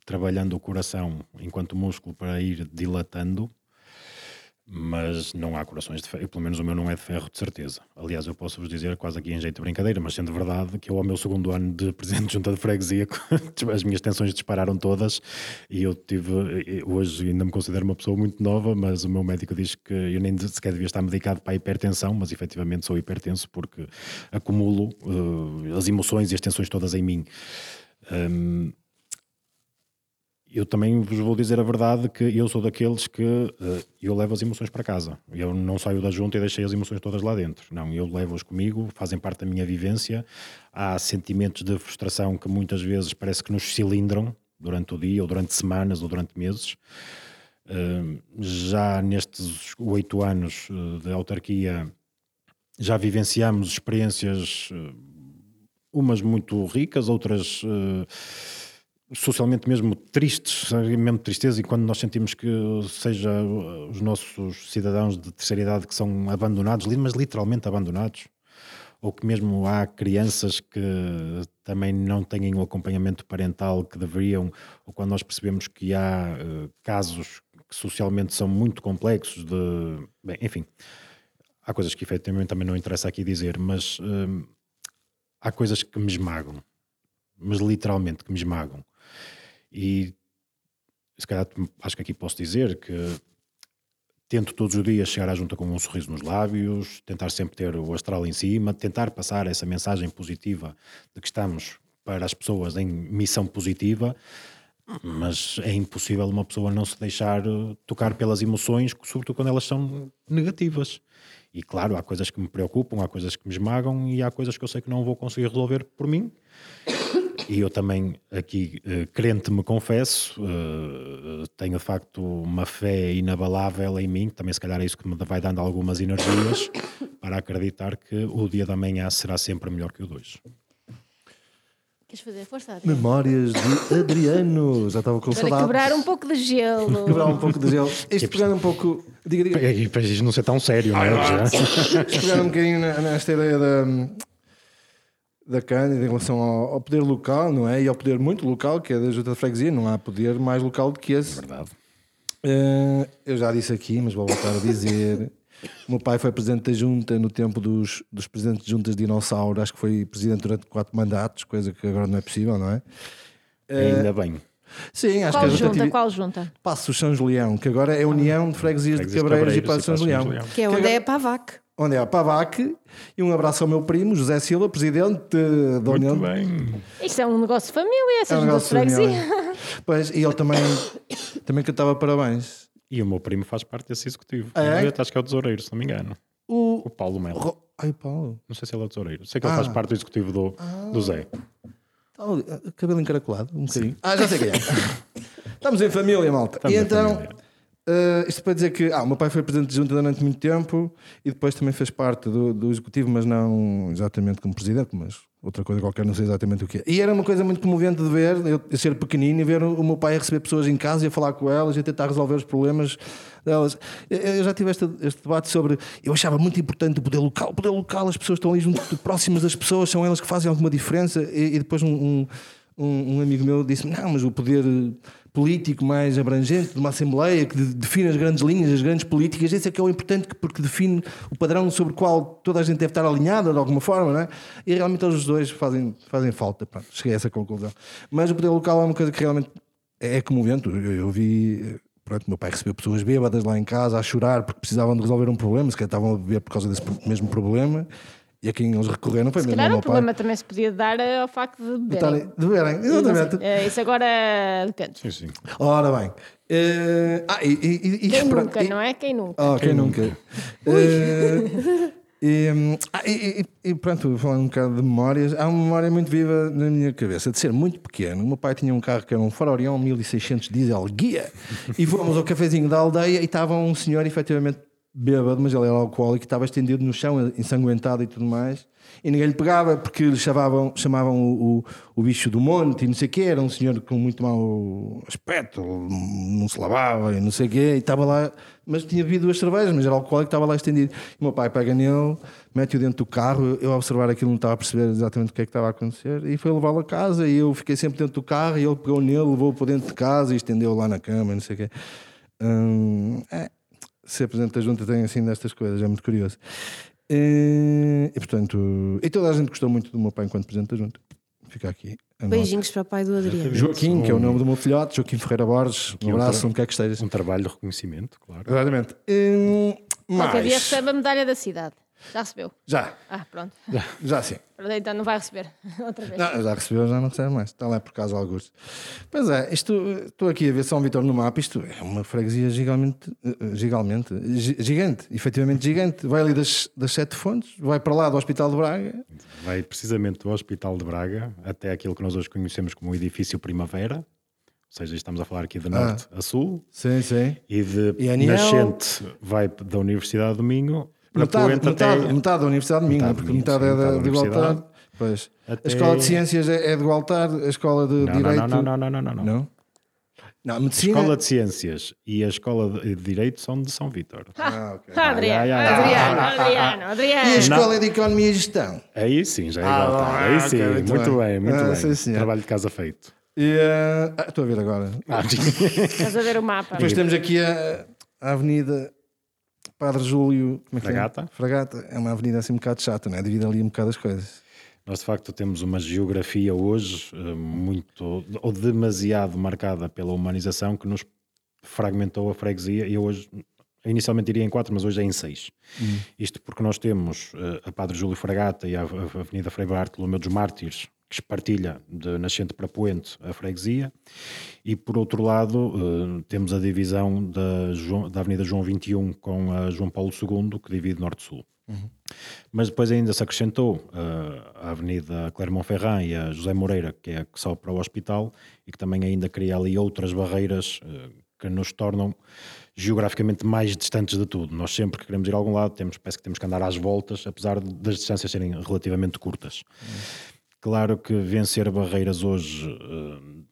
trabalhando o coração enquanto músculo para ir dilatando mas não há corações de ferro, pelo menos o meu não é de ferro, de certeza. Aliás, eu posso vos dizer, quase aqui em jeito de brincadeira, mas sendo verdade, que eu, ao meu segundo ano de presidente de junta de freguesia, as minhas tensões dispararam todas e eu tive, hoje ainda me considero uma pessoa muito nova, mas o meu médico diz que eu nem sequer devia estar medicado para a hipertensão, mas efetivamente sou hipertenso porque acumulo uh, as emoções e as tensões todas em mim. Um, eu também vos vou dizer a verdade que eu sou daqueles que uh, eu levo as emoções para casa. Eu não saio da junta e deixei as emoções todas lá dentro. Não, eu levo-as comigo, fazem parte da minha vivência. Há sentimentos de frustração que muitas vezes parece que nos cilindram durante o dia, ou durante semanas, ou durante meses. Uh, já nestes oito anos uh, de autarquia, já vivenciamos experiências, umas muito ricas, outras socialmente mesmo tristes, mesmo tristeza, e quando nós sentimos que seja os nossos cidadãos de terceira idade que são abandonados, mas literalmente abandonados, ou que mesmo há crianças que também não têm o acompanhamento parental que deveriam, ou quando nós percebemos que há uh, casos que socialmente são muito complexos de, bem, enfim, há coisas que efetivamente também não interessa aqui dizer, mas uh, há coisas que me esmagam, mas literalmente que me esmagam E se calhar acho que aqui posso dizer que tento todos os dias chegar à junta com um sorriso nos lábios, tentar sempre ter o astral em cima, tentar passar essa mensagem positiva de que estamos para as pessoas em missão positiva, mas é impossível uma pessoa não se deixar eh, tocar pelas emoções, sobretudo quando elas são negativas. E claro, há coisas que me preocupam, há coisas que me esmagam e há coisas que eu sei que não vou conseguir resolver por mim. E eu também, aqui, eh, crente me confesso, eh, tenho de facto uma fé inabalável em mim, também se calhar é isso que me vai dando algumas energias para acreditar que o dia da manhã será sempre melhor que o de hoje. Queres fazer força, Adriano? Memórias de Adriano. Já estava com Para saudades. quebrar um pouco de gelo. Quebrar um pouco de gelo. Isto pegando um pouco. Diga, diga. E para isto não ser tão sério, não é? Isto pegando um bocadinho na- nesta ideia da, da Cândida em relação ao, ao poder local, não é? E ao poder muito local, que é da Junta de Freguesia. Não há poder mais local do que esse. Verdade. Eh, eu já disse aqui, mas vou voltar a dizer. O meu pai foi presidente da junta no tempo dos, dos presidentes de juntas de dinossauro. Acho que foi presidente durante quatro mandatos, coisa que agora não é possível, não é? Ainda bem. Sim, acho Qual que a junta junta? Qual junta? Passo São Julião, que agora é a União de Freguesias de Freguesias de Cabreiros e Cabreiros Passo São e de São Julião. Que é onde é a Pavac. Onde é a Pavac. E um abraço ao meu primo, José Silva, presidente da Muito União. bem. Isto é um negócio de família, essa É um negócio de família. Pois, e ele também, também cantava parabéns. E o meu primo faz parte desse executivo. Ah, é? Eu acho que é o tesoureiro, se não me engano. O. O Paulo Melo. Ro- Ai, Paulo. Não sei se ele é o tesoureiro. Sei que ele Ah. faz parte do executivo do, do Zé. Oh, cabelo encaracolado, um bocadinho. Ah, já sei quem é. Estamos em família, malta. Estamos e então, família. Eh, isto para dizer que ah, o meu pai foi presidente de junta durante muito tempo e depois também fez parte do, do executivo, mas não exatamente como presidente, mas outra coisa qualquer, não sei exatamente o que é. E era uma coisa muito comovente de ver, eu, eu ser pequenino e ver o, o meu pai a receber pessoas em casa e a falar com elas e a tentar resolver os problemas delas. Eu, eu já tive este, este debate sobre. Eu achava muito importante o poder local. O poder local, as pessoas estão ali junto, próximas das pessoas, são elas que fazem alguma diferença. E, e depois um, um, um- um amigo meu disse-me: Não, mas o poder político mais abrangente de uma Assembleia que de- define as grandes linhas, as grandes políticas, esse é que é o importante que- porque define o padrão sobre o qual toda a gente deve estar alinhada de alguma forma, não é? E realmente os dois fazem, fazem falta. Pronto, cheguei a essa conclusão. Mas o poder local é uma coisa que realmente é comovente. Eu, eu vi. Pronto, meu pai recebeu pessoas bêbadas lá em casa a chorar porque precisavam de resolver um problema, se calhar estavam a beber por causa desse mesmo problema. E a quem eles recorreram foi Se mesmo calhar ao o problema pai. também se podia dar eh, ao facto de beberem. estarem- de beberem, exatamente. eh, Isso agora depende. Sim, sim. Ora bem. Eh, ah, e, e, e, Quem espera- nunca, e- não é? Quem nunca? Oh, quem nunca? Eh, e, e- e- e pronto, falando um bocado de memórias, há uma memória muito viva na minha cabeça de ser muito pequeno. O meu pai tinha um carro que era um Ford Orion 1600 diesel guia e fomos ao cafezinho da aldeia e estava um senhor efetivamente bêbado, mas ele era alcoólico estava estendido no chão, ensanguentado e tudo mais. E ninguém lhe pegava porque lhe chamavam, chamavam o, o, o bicho do monte e não sei o quê. Era um senhor com muito mau aspecto, não se lavava e não sei o quê. E estava lá, mas tinha bebido duas cervejas, mas era alcoólico, estava lá estendido. E o meu pai pega nele, mete-o dentro do carro. Eu, a observar aquilo, não estava a perceber exatamente o que é que estava a acontecer. E foi levá-lo a casa. E eu fiquei sempre dentro do carro. E ele pegou nele, levou-o para dentro de casa e estendeu lá na cama, não sei o quê. Hum, é, ser presidente da junta tem assim destas coisas, é muito curioso. E, e, portanto, e toda a gente gostou muito do meu pai enquanto presidente da junta. Fica aqui. Beijinhos para o pai do Adriano. Joaquim, que é o nome do meu filhote, Joaquim Ferreira Borges. Um um abraço, tra- onde quer que estejas. Um trabalho de reconhecimento, claro. Exatamente. Hum, Qualquer dia recebe a medalha da cidade. Já recebeu? Já, Ah, pronto. já sim. Pronto, Então não vai receber outra vez. Não, já recebeu, já não recebe mais. Está lá por causa alguns. Pois é, isto, estou aqui a ver São Vitor no mapa. Isto é uma freguesia gigante, gigante, gi- gigante, efetivamente gigante. Vai ali das, das sete fontes, vai para lá do Hospital de Braga. Vai precisamente do Hospital de Braga até aquilo que nós hoje conhecemos como o Edifício Primavera. Ou seja, estamos a falar aqui de norte a sul. Sim, sim. E de E Aniel? nascente vai da Universidade do Minho Metade, Poente metade, até... metade da Universidade de Minho, Metade porque metade sim, é da, da de igualdade. Pois. Até- A Escola de Ciências é, é de igualdade, a Escola de Não, Direito. não, não, não, não, não, não. Não? Não, A medicina. Escola de Ciências e a Escola de Direito são de São Vítor. Ah, ok. Ah, Adriano, Ai, ai, ai. Adriano, Adriano, E a Adriano. Escola de Economia e Gestão. Aí sim, já é Ah, igualdade. ah, Aí sim, muito muito, bem. bem, muito Ah, bem. sim. Trabalho de casa feito. E, ah, estou a ver agora. Ah, Estás a ver o mapa. Depois temos aqui a, a Avenida Padre Júlio como é é? Fragata. Fragata. É uma avenida assim um bocado chata, não é? Divide ali um bocado as coisas. Nós, de facto, temos uma geografia hoje eh, muito ou demasiado marcada pela humanização que nos fragmentou a freguesia e hoje inicialmente iria em quatro, mas hoje é em seis. Uhum. Isto porque nós temos uh, a Padre Júlio Fragata e a, a Avenida Frei Bartolomeu dos Mártires, que espartilha de Nascente para Poente a freguesia, e por outro lado uh, temos a divisão da, João, da Avenida João 21 com a João Paulo II, que divide Norte-Sul. Uhum. Mas depois ainda se acrescentou uh, a Avenida Clermont-Ferrand e a José Moreira, que é a que sobe para o hospital, e que também ainda cria ali outras barreiras uh, que nos tornam geograficamente mais distantes de tudo. Nós sempre que queremos ir a algum lado, temos, parece que temos que andar às voltas, apesar das distâncias serem relativamente curtas. Uhum. Claro que vencer barreiras hoje. Uh,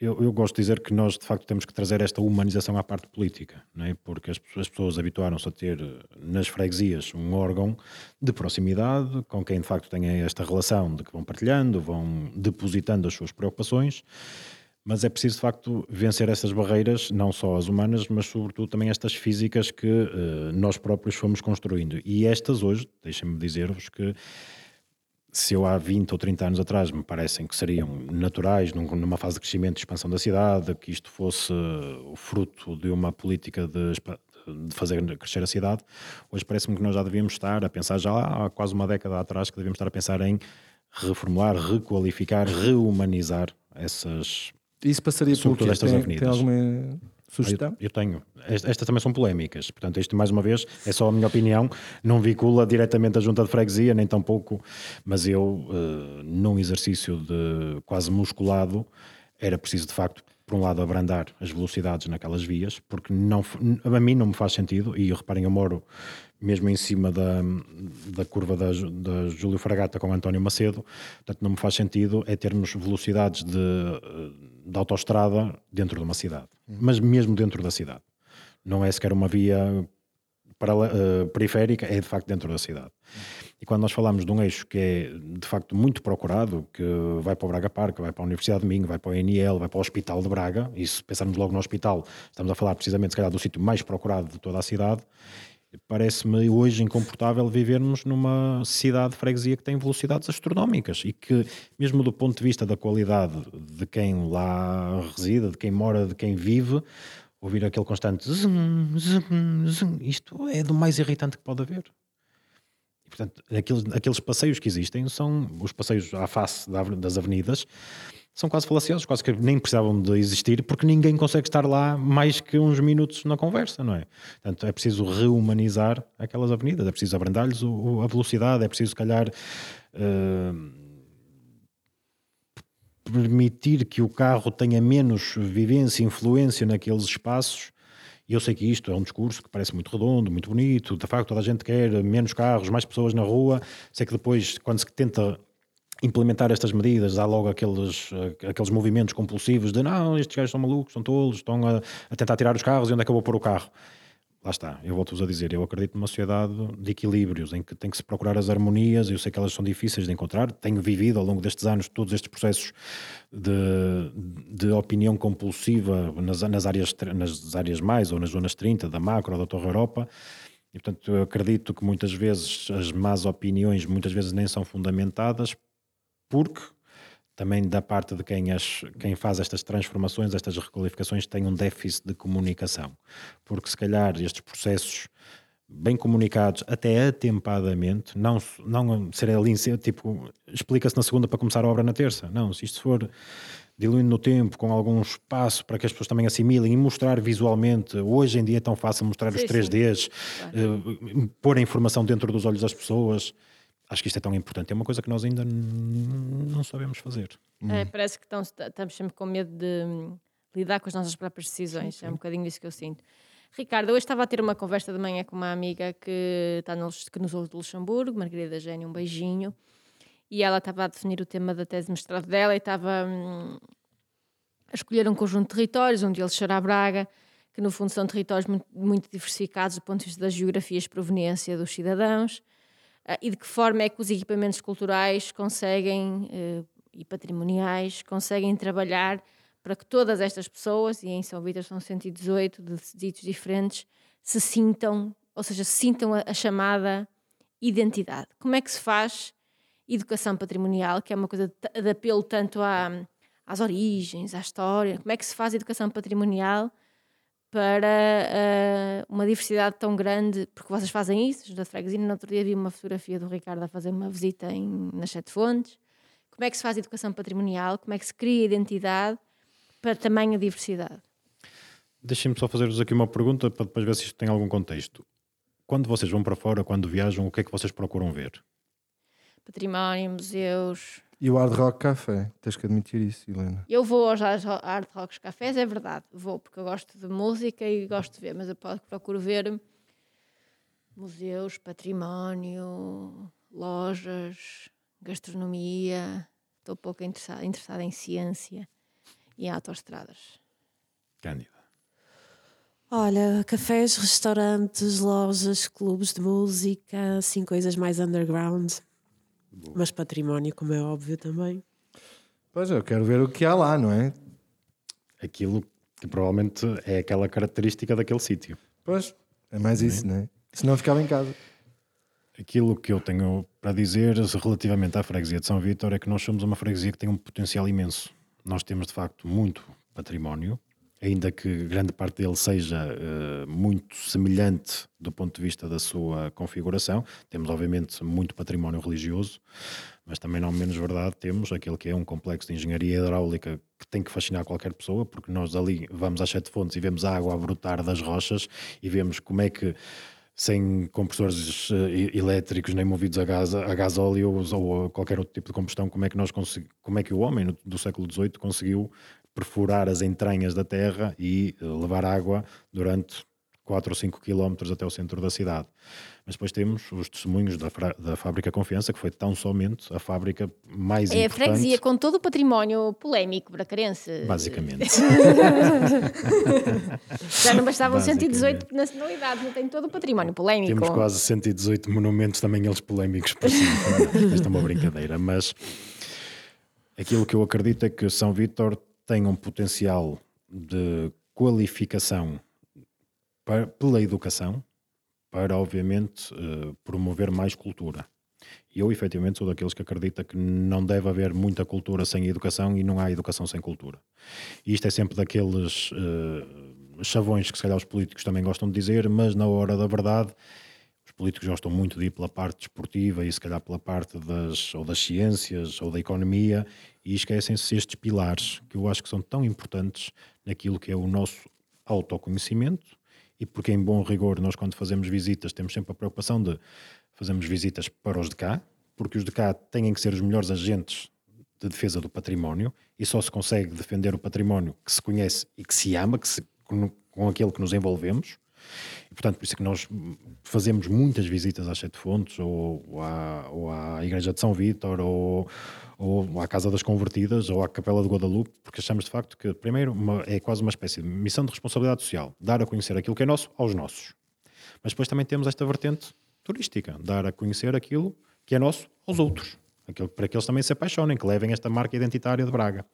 eu, eu, gosto de dizer que nós, de facto, temos que trazer esta humanização à parte política, não é? porque as, as pessoas habituaram-se a ter nas freguesias um órgão de proximidade com quem, de facto, têm esta relação de que vão partilhando, vão depositando as suas preocupações mas é preciso de facto vencer essas barreiras, não só as humanas, mas sobretudo também estas físicas que uh, nós próprios fomos construindo. E estas hoje, deixem-me dizer-vos que se eu há 20 ou 30 anos atrás me parecem que seriam naturais numa fase de crescimento e expansão da cidade, que isto fosse o fruto de uma política de, de fazer crescer a cidade, hoje parece-me que nós já devíamos estar a pensar, já há quase uma década atrás, que devíamos estar a pensar em reformular, requalificar, rehumanizar essas, isso passaria por quê? Estas tem, avenidas. Tem alguma sugestão? Eu, eu tenho. Estas, estas, também são polémicas. Portanto, isto, mais uma vez, é só a minha opinião. Não vincula diretamente a junta de freguesia, nem tampouco. Mas eu, uh, num exercício de quase musculado, era preciso, de facto, por um lado, abrandar as velocidades naquelas vias, porque não, a mim não me faz sentido, e reparem, eu moro mesmo em cima da, da curva da, da Júlio Fragata com António Macedo, portanto não me faz sentido é termos velocidades de, de autoestrada dentro de uma cidade, mas mesmo dentro da cidade. Não é sequer uma via para, uh, periférica, é de facto dentro da cidade. E quando nós falamos de um eixo que é de facto muito procurado, que vai para o Braga Parque, vai para a Universidade de Minho, vai para o INL, vai para o Hospital de Braga, e se pensarmos logo no hospital, estamos a falar precisamente se calhar do sítio mais procurado de toda a cidade, Parece-me hoje incomportável vivermos numa cidade de freguesia que tem velocidades astronómicas e que, mesmo do ponto de vista da qualidade de quem lá reside, de quem mora, de quem vive, ouvir aquele constante zum, zum, zum, isto é do mais irritante que pode haver. E, portanto, aqueles, aqueles passeios que existem são os passeios à face das avenidas são quase falaciosos, quase que nem precisavam de existir, porque ninguém consegue estar lá mais que uns minutos na conversa, não é? Portanto, é preciso rehumanizar aquelas avenidas, é preciso abrandar-lhes a velocidade, é preciso, se calhar, uh, permitir que o carro tenha menos vivência, influência naqueles espaços. E eu sei que isto é um discurso que parece muito redondo, muito bonito, de facto toda a gente quer menos carros, mais pessoas na rua. Sei que depois, quando se tenta implementar estas medidas, há logo aqueles, eh, aqueles movimentos compulsivos de não, estes gajos são malucos, são tolos, estão a, a tentar tirar os carros e onde é que eu vou pôr o carro? Lá está, eu volto-vos a dizer, eu acredito numa sociedade de equilíbrios, em que tem que se procurar as harmonias, eu sei que elas são difíceis de encontrar, tenho vivido ao longo destes anos todos estes processos de, de opinião compulsiva nas, nas, áreas, nas áreas mais ou nas zonas 30 da macro da Torre Europa, e portanto eu acredito que muitas vezes as más opiniões muitas vezes nem são fundamentadas porque também da parte de quem, as, quem faz estas transformações, estas requalificações, tem um déficit de comunicação. Porque se calhar estes processos bem comunicados, até atempadamente, não, não ser ali, tipo, explica-se na segunda para começar a obra na terça. Não, se isto for diluindo no tempo, com algum espaço para que as pessoas também assimilem e mostrar visualmente. Hoje em dia é tão fácil mostrar sim, os 3Ds, claro. uh, pôr a informação dentro dos olhos das pessoas acho que isto é tão importante. É uma coisa que nós ainda não sabemos fazer. É, parece que estamos, estamos sempre com medo de hum, lidar com as nossas próprias decisões. Sim, sim. É um bocadinho isso que eu sinto. Ricardo, hoje estava a ter uma conversa de manhã com uma amiga que, está no, que nos ouve de Luxemburgo, Margarida Gênio, um beijinho. E ela estava a definir o tema da tese de mestrado dela e estava hum, a escolher um conjunto de territórios, um deles será Braga, que no fundo são territórios muito, muito diversificados do ponto de vista das geografias de proveniência dos cidadãos e de que forma é que os equipamentos culturais conseguem, uh, e patrimoniais, conseguem trabalhar para que todas estas pessoas, e em São Vítor são 118 de sítios diferentes, se sintam, ou seja, se sintam a, a chamada identidade. Como é que se faz educação patrimonial, que é uma coisa de, de apelo tanto à, às origens, à história. Como é que se faz educação patrimonial para uh, uma diversidade tão grande? Porque vocês fazem isso, da freguesia. No outro dia vi uma fotografia do Ricardo a fazer uma visita em, nas Sete Fontes. Como é que se faz educação patrimonial? Como é que se cria identidade para tamanha diversidade? Deixem-me só fazer-vos aqui uma pergunta para depois ver se isto tem algum contexto. Quando vocês vão para fora, quando viajam, o que é que vocês procuram ver? Património, museus. E o Hard Rock Café, tens que admitir isso, Helena. Eu vou aos Hard Rocks Cafés, é verdade, vou, porque eu gosto de música e gosto de ver, mas eu procuro ver museus, património, lojas, gastronomia. Estou pouco interessada, interessada em ciência e em autoestradas. Cândida. Olha, cafés, restaurantes, lojas, clubes de música, assim, coisas mais underground. Mas património, como é óbvio também. Pois eu quero ver o que há lá, não é? Aquilo que provavelmente é aquela característica daquele sítio. Pois, é mais isso, não é? Senão ficava em casa. Aquilo que eu tenho para dizer relativamente à freguesia de São Vítor é que nós somos uma freguesia que tem um potencial imenso. Nós temos de facto muito património, ainda que grande parte dele seja uh, muito semelhante do ponto de vista da sua configuração. Temos, obviamente, muito património religioso, mas também, não menos verdade, temos aquele que é um complexo de engenharia hidráulica que tem que fascinar qualquer pessoa, porque nós ali vamos às sete fontes e vemos a água a brotar das rochas e vemos como é que sem compressores uh, elétricos nem movidos a gás, a gás óleo ou qualquer outro tipo de combustão, como é que nós como é que o homem do século XVIII conseguiu perfurar as entranhas da terra e eh, levar água durante 4 ou 5 quilómetros até o centro da cidade. Mas depois temos os testemunhos da, da Fábrica Confiança, que foi tão somente a fábrica mais é importante. É a freguesia com todo o património polémico bracarense. Basicamente. Já não bastavam 118 nacionalidades, não tem todo o património polémico. Temos quase 118 monumentos, também eles polémicos por cima. Esta é uma brincadeira, mas aquilo que eu acredito é que São Vítor tem um potencial de qualificação para, pela educação para, obviamente, uh, promover mais cultura. E eu, efetivamente, sou daqueles que acredita que não deve haver muita cultura sem educação e não há educação sem cultura. E isto é sempre daqueles uh, chavões que, se calhar, os políticos também gostam de dizer, mas na hora da verdade políticos gostam muito de ir pela parte desportiva e se calhar pela parte das, ou das ciências ou da economia e esquecem-se estes pilares que eu acho que são tão importantes naquilo que é o nosso autoconhecimento. E porque em bom rigor nós quando fazemos visitas temos sempre a preocupação de fazermos visitas para os de cá, porque os de cá têm que ser os melhores agentes de defesa do património e só se consegue defender o património que se conhece e que se ama, que se, com, com aquele que nos envolvemos e, portanto, por isso é que nós fazemos muitas visitas às Sete Fontes, ou, ou, à, ou à Igreja de São Vítor, ou, ou à Casa das Convertidas, ou à Capela de Guadalupe, porque achamos de facto que, primeiro, uma, é quase uma espécie de missão de responsabilidade social, dar a conhecer aquilo que é nosso aos nossos. Mas depois também temos esta vertente turística, dar a conhecer aquilo que é nosso aos outros. Aquilo, para que eles também se apaixonem, que levem esta marca identitária de Braga.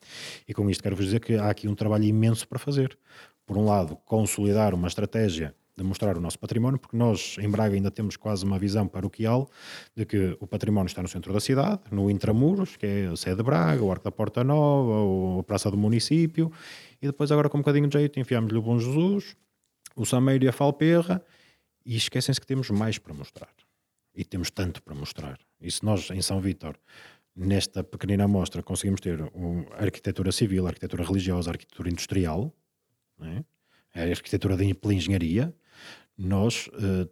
E com isto quero-vos dizer que há aqui um trabalho imenso para fazer. Por um lado, consolidar uma estratégia de mostrar o nosso património, porque nós em Braga ainda temos quase uma visão paroquial de que o património está no centro da cidade, no intramuros, que é a sede de Braga, o Arco da Porta Nova, a Praça do Município, e depois agora com um bocadinho de jeito enfiamos-lhe o Bom Jesus, o Sameiro e a Falperra, e esquecem-se que temos mais para mostrar. E temos tanto para mostrar. E se nós, em São Vítor, nesta pequenina amostra, conseguimos ter a arquitetura civil, a arquitetura religiosa, a arquitetura industrial, é? a arquitetura pela engenharia, nós uh,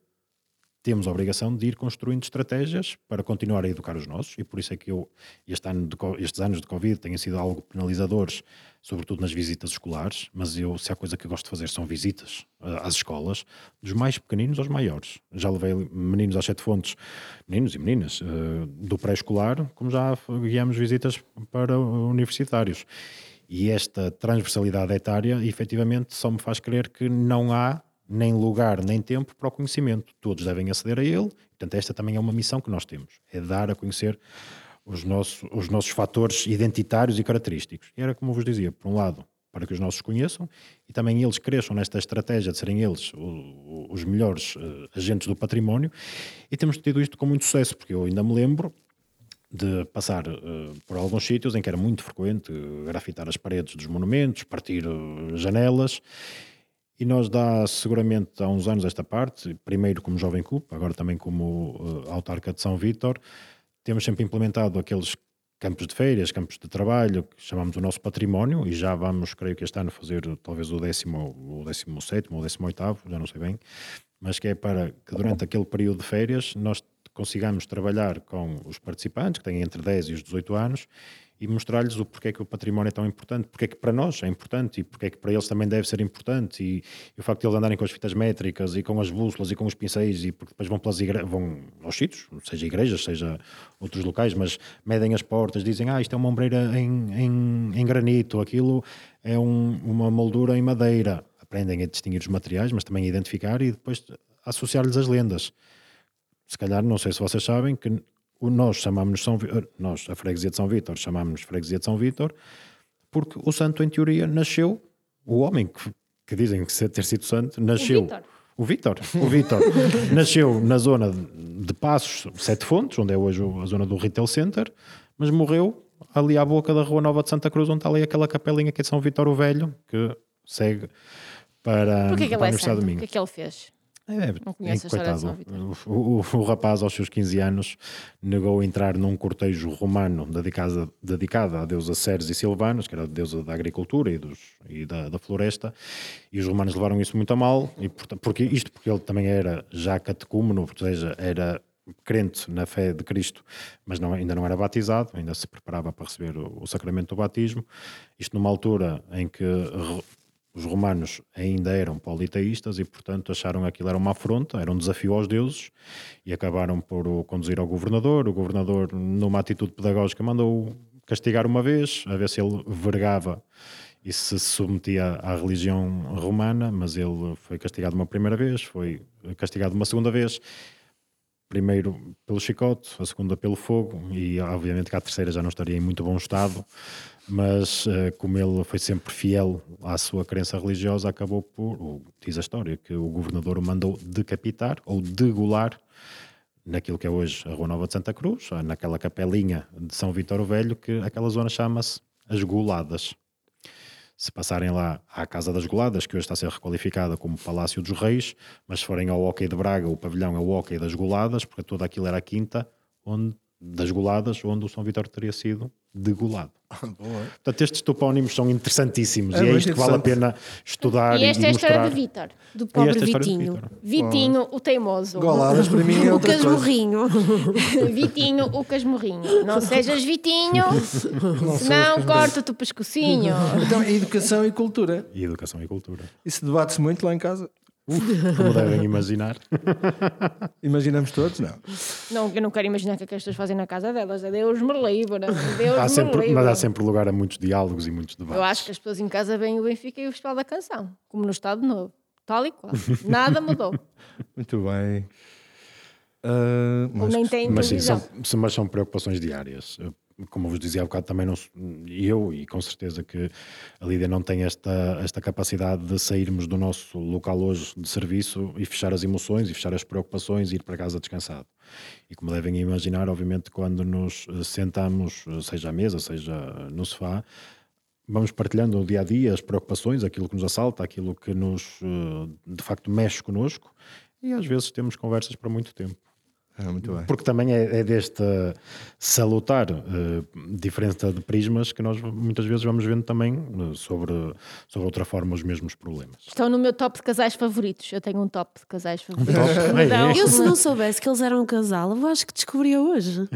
temos a obrigação de ir construindo estratégias para continuar a educar os nossos, e por isso é que eu, este ano de, estes anos de Covid têm sido algo penalizadores, sobretudo nas visitas escolares, mas eu, se há coisa que gosto de fazer são visitas uh, às escolas, dos mais pequeninos aos maiores. Já levei meninos às sete fontes, meninos e meninas, uh, do pré-escolar, como já guiamos visitas para universitários. E esta transversalidade etária, efetivamente, só me faz crer que não há nem lugar, nem tempo para o conhecimento. Todos devem aceder a ele. Portanto, esta também é uma missão que nós temos, é dar a conhecer os nossos, os nossos fatores identitários e característicos. E era como vos dizia, por um lado, para que os nossos conheçam e também eles cresçam nesta estratégia de serem eles os melhores uh, agentes do património. E temos tido isto com muito sucesso, porque eu ainda me lembro de passar eh, por alguns sítios em que era muito frequente grafitar as paredes dos monumentos, partir eh, janelas. E nós dá seguramente há uns anos esta parte, primeiro como Jovem CUP, agora também como eh, autarca de São Vítor, temos sempre implementado aqueles campos de férias, campos de trabalho, que chamamos o nosso património, e já vamos, creio que este ano, fazer talvez o décimo, o décimo sétimo ou décimo oitavo, já não sei bem, mas que é para que durante aquele período de férias nós consigamos trabalhar com os participantes, que têm entre 10 e os 18 anos, e mostrar-lhes o porquê que o património é tão importante, porque é que para nós é importante e porque é que para eles também deve ser importante e, e o facto de eles andarem com as fitas métricas e com as bússolas e com os pincéis e porque depois vão, pelas vão aos sítios, seja igrejas, seja outros locais, mas medem as portas, dizem, ah, isto é uma ombreira em, em, em granito, aquilo é um, uma moldura em madeira. Aprendem a distinguir os materiais, mas também a identificar e depois associar-lhes as lendas. Se calhar, não sei se vocês sabem, que o nós chamamos São Vi- nós, a freguesia de São Vítor, chamamos freguesia de São Vítor, porque o santo, em teoria, nasceu, o homem que, que dizem que ter sido santo, nasceu. Vítor. O Vítor, o Vítor, nasceu na zona de Passos, Sete Fontes, onde é hoje a zona do Retail Center, mas morreu ali à boca da Rua Nova de Santa Cruz, onde está ali aquela capelinha que é de São Vítor o Velho, que segue para, Porquê que para a é Universidade santo? do O Minho. que é que ele fez? É, Não conheço a coitado. O, o- o rapaz, aos seus 15 anos, negou entrar num cortejo romano dedicado, dedicado à deusa Ceres e Silvanos, que era a deusa da agricultura e, dos, e da, da floresta, e os romanos levaram isso muito a mal, e porta- porque, isto porque ele também era já catecúmeno, ou seja, era crente na fé de Cristo, mas não- ainda não era batizado, ainda se preparava para receber o, o sacramento do batismo. Isto numa altura em que os romanos ainda eram politeístas e, portanto, acharam que aquilo era uma afronta, era um desafio aos deuses e acabaram por o conduzir ao governador. O governador, numa atitude pedagógica, mandou castigar uma vez, a ver se ele vergava e se submetia à religião romana, mas ele foi castigado uma primeira vez, foi castigado uma segunda vez, primeiro pelo chicote, a segunda pelo fogo e obviamente que a terceira já não estaria em muito bom estado, mas eh, como ele foi sempre fiel à sua crença religiosa, acabou por, diz a história, que o governador o mandou decapitar ou degolar naquilo que é hoje a Rua Nova de Santa Cruz, naquela capelinha de São Vítor o Velho, que aquela zona chama-se As Goladas. Se passarem lá à Casa das Goladas, que hoje está a ser requalificada como Palácio dos Reis, mas se forem ao Hockey de Braga, o pavilhão é o Hockey das Goladas, porque toda aquilo era a quinta onde, das Goladas, onde o São Vítor teria sido degolado. Portanto, estes topónimos são interessantíssimos É e é isto que vale a pena estudar E e, esta é a mostrar. história de Vítor. Do pobre é de Vitinho. Vitinho, o teimoso. Goladas para mim é O casmurrinho. Vitinho, o casmurrinho. Não sejas Vitinho, senão corta-te o pescocinho. Então, educação e cultura. E educação e cultura. Isso debate-se muito lá em casa. Como devem imaginar. Imaginamos todos? Não. Não, eu não quero imaginar o que é que as pessoas fazem na casa delas. É Deus me livre. Deus Há me sempre, livre. mas há sempre lugar a muitos diálogos e muitos debates. Eu acho que as pessoas em casa veem o Benfica e o Festival da Canção, como no Estado Novo. Tal e qual. Nada mudou. Muito bem. Ou mas nem tem Mas sim, são- mas são preocupações diárias. Como vos dizia há bocado, também não, eu e com certeza que a Lídia não tem esta, esta capacidade de sairmos do nosso local hoje de serviço e fechar as emoções e fechar as preocupações e ir para casa descansado. E como devem imaginar, obviamente, quando nos eh, sentamos, eh, seja à mesa, seja no sofá, vamos partilhando o dia a dia, as preocupações, aquilo que nos assalta, aquilo que nos eh, de facto mexe connosco e às vezes temos conversas para muito tempo. Ah, muito bem. Porque também é, é desta salutar eh, diferença de prismas que nós muitas vezes vamos vendo também eh, sobre, sobre outra forma os mesmos problemas. Estão no meu top de casais favoritos. Eu tenho um top de casais favoritos. Top? É Não, Eu, se não soubesse que eles eram um casal, eu acho que descobria hoje.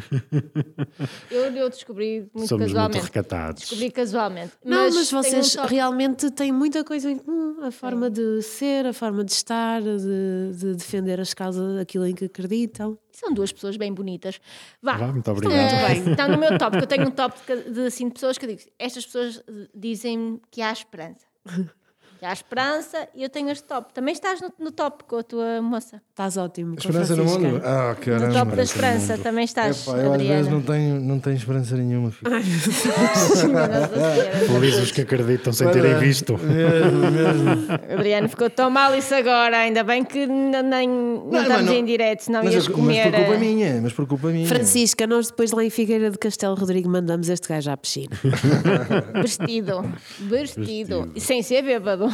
eu, eu descobri muito Somos muito casualmente. recatados. Descobri casualmente. Não, mas, um vocês top- realmente têm muita coisa em comum. A forma de ser, a forma de estar, de, de defender as causas, aquilo em que acreditam. São duas pessoas bem bonitas. Vá. Vá, muito Estão obrigado. muito bem. Estão no meu top, porque eu tenho um top de, de, assim, de pessoas que eu digo: estas pessoas dizem que há esperança. Há a Esperança e eu tenho este top. Também estás no, no top com a tua moça. Estás ótimo. Esperança no mundo? Ah, caramba. No top da Esperança também estás, Epá, eu às vezes Adriana. não tenho, não tenho esperança nenhuma. Felizes os que acreditam sem terem visto. Mesmo, mesmo. Adriano ficou tão mal isso agora, ainda bem que n- nem, não, mas estamos não- em direto, senão Mas, ias eu- mas comer. por culpa minha, mas por culpa minha. Francisca, nós depois lá em Figueira de Castelo Rodrigo mandamos este gajo à piscina. Vestido, vestido, e sem ser bêbado.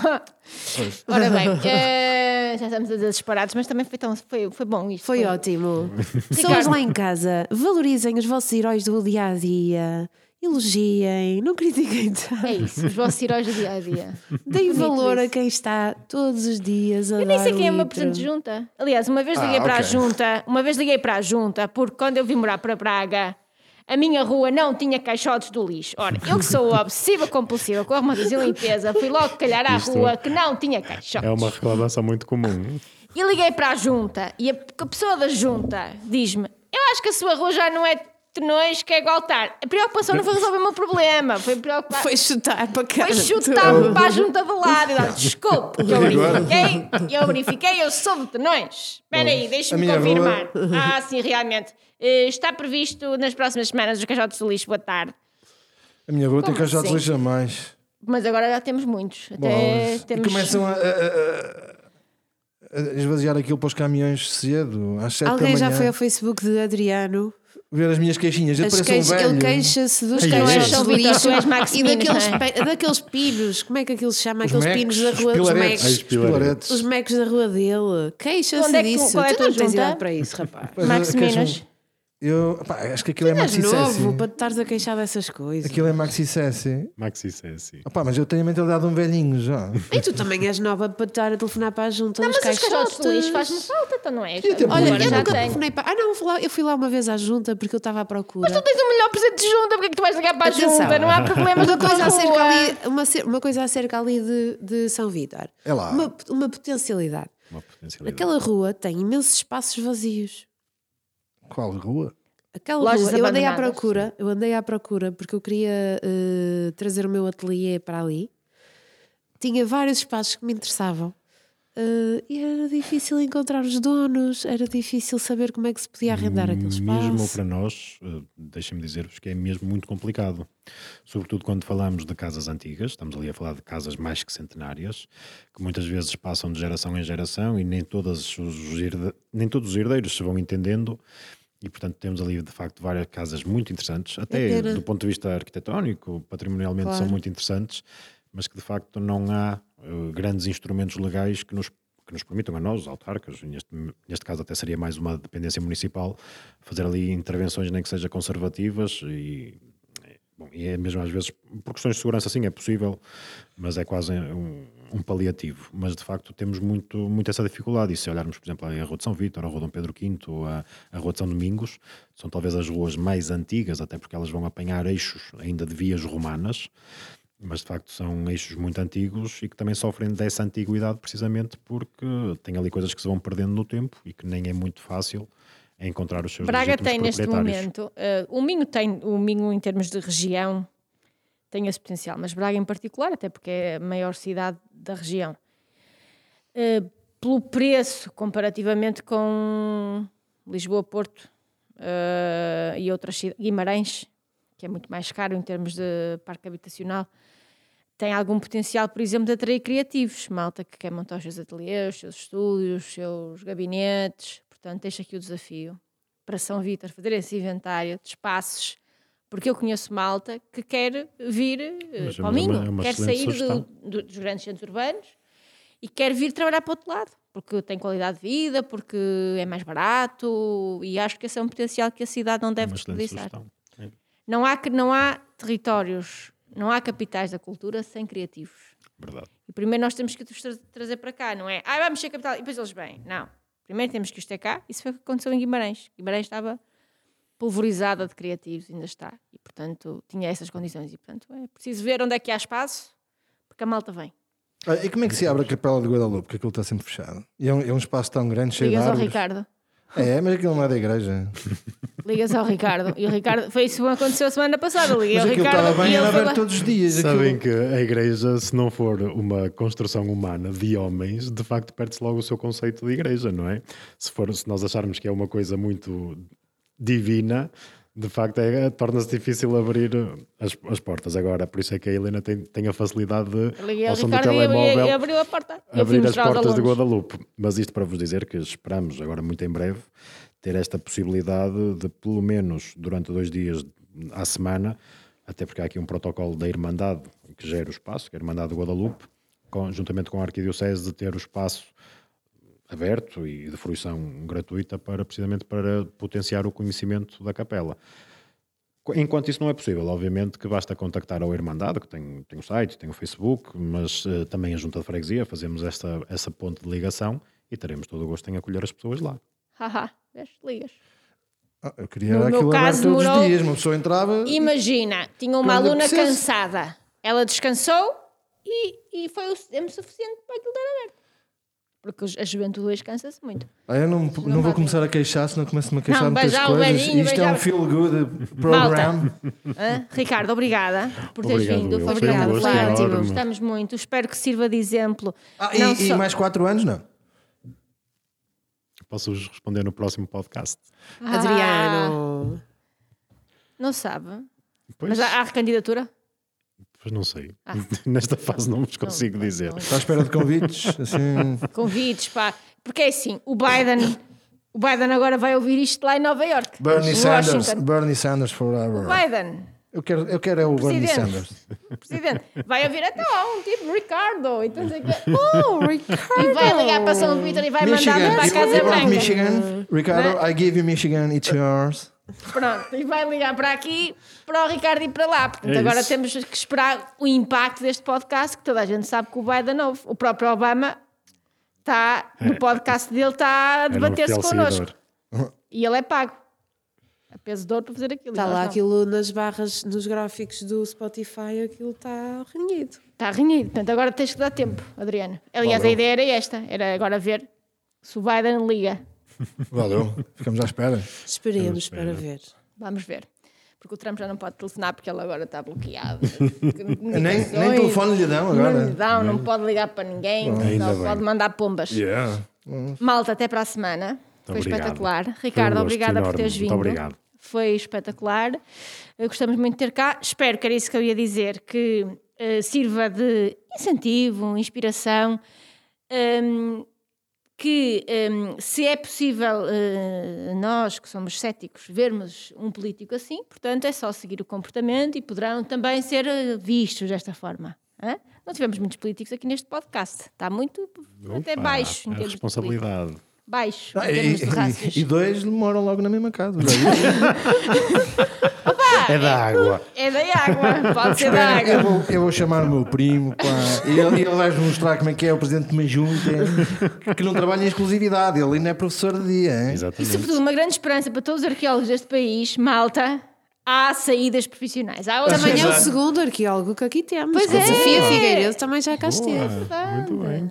Ora bem, eh, já estamos a dizer disparados, mas também foi, tão, foi, foi bom isto. Foi ótimo. Pessoas lá em casa, valorizem os vossos heróis do dia a dia. Elogiem, não critiquem tanto. É isso, os vossos heróis do dia a dia. Deem Bonito valor a isso. quem está todos os dias a Eu nem sei quem é um o meu litro. presidente de junta. Aliás, uma vez liguei Ah, para a ok. junta, uma vez liguei para a junta, porque quando eu vim morar para Braga, a minha rua não tinha caixotes do lixo. Ora, eu que sou obsessiva compulsiva com a e limpeza, fui logo calhar à Isto rua que não tinha caixotes. É uma reclamação muito comum. E liguei para a junta e a, pessoa da junta diz-me: Eu acho que a sua rua já não é tenões, que é igualtar. A preocupação não foi resolver o meu problema, foi preocupar. Foi chutar para cá. Foi chutar-me para a junta do lado e dar desculpe, que eu verifiquei, eu verifiquei, eu sou de Tenões. Espera aí, deixa-me confirmar. Ah, sim, realmente. Eh, Está previsto nas próximas semanas os caixotes do lixo, boa tarde. A minha rua tem Como caixotes assim? lixo a mais. Mas agora já temos muitos. Até temos... E começam a, a- a- a esvaziar aquilo para os caminhões cedo, às 7 Alguém da já foi ao Facebook de Adriano? Ver as minhas queixinhas. As pareço um velho. ele queixa-se dos caixotes São de lixo e daqueles, é? pe- daqueles pinos. Como é que aquilo se chama? Aqueles pinos da rua. os Os pilaretes. mecs. Os pilaretes. Os mecs da rua dele. Queixa-se Onde é que disso. qual é a tu não tens idade para isso, rapaz. Pois, Max queixam- Minos. Eu pá, acho que aquilo é maxi novo para te estares a queixar dessas coisas. Aquilo é maxi sexy. Maxi Sessi. Opá, mas eu tenho a mentalidade de um velhinho já. E tu também és nova para te estar a telefonar para a junta Não, mas os caixotes do lixo faz-me falta, então não é? Olha, eu já nunca tenho. telefonei para. Ah, não, fui lá- eu fui lá uma vez à junta porque eu estava à procura. Mas tu tens o melhor presente de junta, porque é que tu vais ligar para a Atenção. junta? Não há problemas Uma coisa, acerca ali, uma, uma coisa acerca ali de, de São Vítor. É lá. Uma, uma potencialidade. Uma potencialidade. Aquela rua tem imensos espaços vazios. Qual rua? Aquela Lojas rua, eu andei à procura, eu andei à procura porque eu queria eh, trazer o meu ateliê para ali. Tinha vários espaços que me interessavam. Eh, e era difícil encontrar os donos, era difícil saber como é que se podia arrendar aquele espaço. Mesmo para nós, eh, deixem-me dizer-vos que é mesmo muito complicado. Sobretudo quando falamos de casas antigas, estamos ali a falar de casas mais que centenárias, que muitas vezes passam de geração em geração e nem, todas os, herde- nem todos os herdeiros se vão entendendo. E, portanto, temos ali, de facto, várias casas muito interessantes, até pena. do ponto de vista arquitetónico, patrimonialmente, são Claro. muito interessantes, mas que, de facto, não há eh, grandes instrumentos legais que nos, que nos permitam a nós, os autarcas, neste, neste caso até seria mais uma dependência municipal, fazer ali intervenções nem que seja conservativas e, eh, bom, e é mesmo às vezes, por questões de segurança sim é possível, mas é quase um, um paliativo. Mas de facto temos muito, muito essa dificuldade. E se olharmos, por exemplo, a Rua de São Vítor, a Rua Dom Pedro V, a, a Rua de São Domingos, são talvez as ruas mais antigas, até porque elas vão apanhar eixos ainda de vias romanas, mas de facto são eixos muito antigos e que também sofrem dessa antiguidade precisamente porque têm ali coisas que se vão perdendo no tempo e que nem é muito fácil encontrar os seus Braga tem neste momento, eh, o Minho tem, o Minho em termos de região tem esse potencial, mas Braga em particular, até porque é a maior cidade da região. Eh, pelo preço, comparativamente com Lisboa, Porto eh, e outras cidades, Guimarães, que é muito mais caro em termos de parque habitacional, tem algum potencial, por exemplo, de atrair criativos, malta que quer montar os seus ateliês, os seus estúdios, os seus gabinetes. Portanto, deixo aqui o desafio para São Vítor fazer esse inventário de espaços, porque eu conheço malta que quer vir é para o Minho, é quer sair do- do- dos grandes centros urbanos e quer vir trabalhar para o outro lado, porque tem qualidade de vida, porque é mais barato e acho que esse é um potencial que a cidade não É deve excelente desperdiçar. É, Não há, que- não há territórios, não há capitais da cultura sem criativos. verdade. E primeiro nós temos que os tra- trazer para cá, não é? Ah, vamos ser capital e depois eles vêm. Não. Primeiro temos que os ter cá. Isso foi o que aconteceu em Guimarães. Guimarães estava pulverizada de criativos, ainda está. E, portanto, tinha essas condições. E, portanto, é preciso ver onde é que há espaço, porque a malta vem. Ah, e como é que se abre a Capela de Guadalupe? Porque aquilo está sempre fechado. E é um, é um espaço tão grande, cheio de Ligas ao árvores. Ricardo. É, mas aquilo não é da igreja. Ligas ao Ricardo. E o Ricardo, foi isso que aconteceu a semana passada. Liguei Mas ao aquilo Ricardo estava bem e ele era foi aberto lá. todos os dias. Sabem aquilo- que a igreja, se não for uma construção humana de homens, de facto perde-se logo o seu conceito de igreja, não é? Se, for, se nós acharmos que é uma coisa muito divina, de facto é, torna-se difícil abrir as, as portas. Agora, por isso é que a Helena tem, tem a facilidade de, Liguei ao som do telemóvel, e abriu a porta. Abrir as portas de. Guadalupe. Mas isto para vos dizer que esperamos agora muito em breve ter esta possibilidade de pelo menos durante dois dias à semana, até porque há aqui um protocolo da Irmandade que gera o espaço, que é a Irmandade de Guadalupe, com- juntamente com a Arquidiocese, de ter o espaço aberto e de fruição gratuita para precisamente para potenciar o conhecimento da capela. Enquanto isso não é possível, obviamente que basta contactar a Irmandade, que tem, tem o site, tem o Facebook, mas eh, também a Junta de Freguesia, fazemos esta, essa ponte de ligação e teremos todo o gosto em acolher as pessoas lá. Haha, vês? ligas. Ah, eu queria No meu caso, todos os demorou- dias. Uma pessoa entrava. Imagina, tinha uma aluna cansada. Ela descansou e, e foi o tempo suficiente para aquilo estar aberto. Porque a juventude hoje cansa-se muito. Ah, eu não, não, vou vai começar a queixar, senão começo-me a queixar Não, muitas coisas. velhinho, Isto é um feel good program. Hã? Ricardo, obrigada por teres Obrigado, vindo. eu. Foi Foi um gosto. Gostamos muito. Espero que sirva de exemplo. Ah, Não e, e só- mais 4 anos, não? Posso-vos responder no próximo podcast. Ah, Adriano. Não sabe. Pois, Mas há, há recandidatura? Pois não sei. Ah. Nesta fase não vos consigo Não, dizer. não. Está à espera de convites? Assim, Convites, pá. Porque é assim, o Biden, o Biden agora vai ouvir isto lá em Nova York. Bernie Sanders. Washington. Bernie Sanders forever. Biden, Eu quero, eu quero é o Bernie. Sanders. presidente, vai ouvir até lá um tipo Ricardo. Então. Oh, Ricardo. E vai ligar para São Vitor e vai mandar para a You- Casa Branca. Michigan? Ricardo, I give you Michigan, it's yours. Pronto, e vai ligar para aqui para o Ricardo ir para lá. Portanto, É agora isso. temos que esperar o impacto deste podcast, que toda a gente sabe que o Biden ouve. O próprio Obama está, no podcast dele, está a um debater-se connosco. seguidor. E ele é pago. A peso de ouro para fazer aquilo. Está E nós lá não. aquilo nas barras, nos gráficos do Spotify, aquilo está renhido. Está renhido. Portanto, agora tens que dar tempo, Adriano. Aliás, a Valeu. ideia era esta: era agora ver se o Biden liga. Valeu. Ficamos à espera. Esperemos para ver. Vamos ver. Porque o Trump já não pode telefonar porque ele agora está bloqueado. Nem, nem telefone lhe dão Não agora. lhe dão, não pode ligar para ninguém, bem. pode mandar pombas. Yeah. Malta, até para a semana. Foi obrigado. espetacular. Foi um Ricardo, gosto obrigada por teres Muito vindo. obrigado. Foi espetacular. Eh, Gostamos muito de ter cá. Espero que era isso que eu ia dizer, que eh, sirva de incentivo, inspiração. hum, que hum, se é possível eh, nós que somos céticos vermos um político assim, portanto é só seguir o comportamento e poderão também ser eh, vistos desta forma. hã? Não tivemos muitos políticos aqui neste podcast. Está muito até Opa, baixo em a termos de político. responsabilidade. Baixo Ah, e, e, e dois moram logo na mesma casa. É da água. É da água, pode ser da Espera, eu, água. vou, eu vou chamar o meu primo pá, e ele, ele vai mostrar como é que é o presidente de uma junta que não trabalha em exclusividade. Ele ainda é professor de dia. Hein? E Exatamente. sobretudo uma grande esperança para todos os arqueólogos deste país, malta, há saídas profissionais. Há Também é o segundo arqueólogo que aqui temos. Pois é. Sofia Figueiredo também já cá esteve. Muito bem.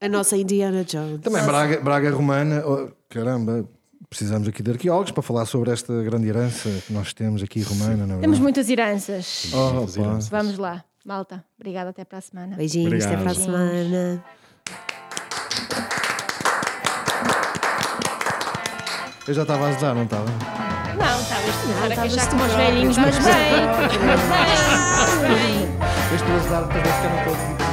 A nossa Indiana Jones. Também Braga, Braga Romana. oh, caramba, precisamos aqui de arqueólogos para falar sobre esta grande herança que nós temos aqui romana. Não é Temos muitas heranças. Oh, Muitas heranças. Vamos lá, malta. Obrigada, até para a semana. Beijinhos, até para a Obrigado. semana. Eu já estava a azar, não estava? Não, estavas a queixar tu como os velhinhos, mas bem. Mas bem, mas bem. Estou a azar para ver se eu não estou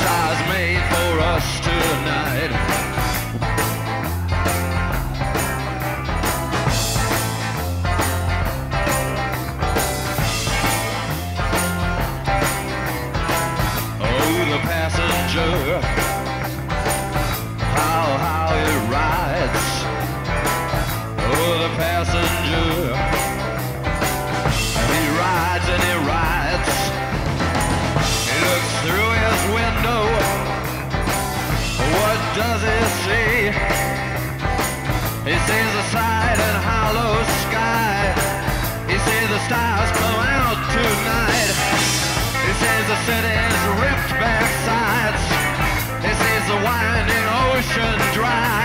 stars. stars blow out tonight. This is the city's ripped back sides. This is the winding ocean drive.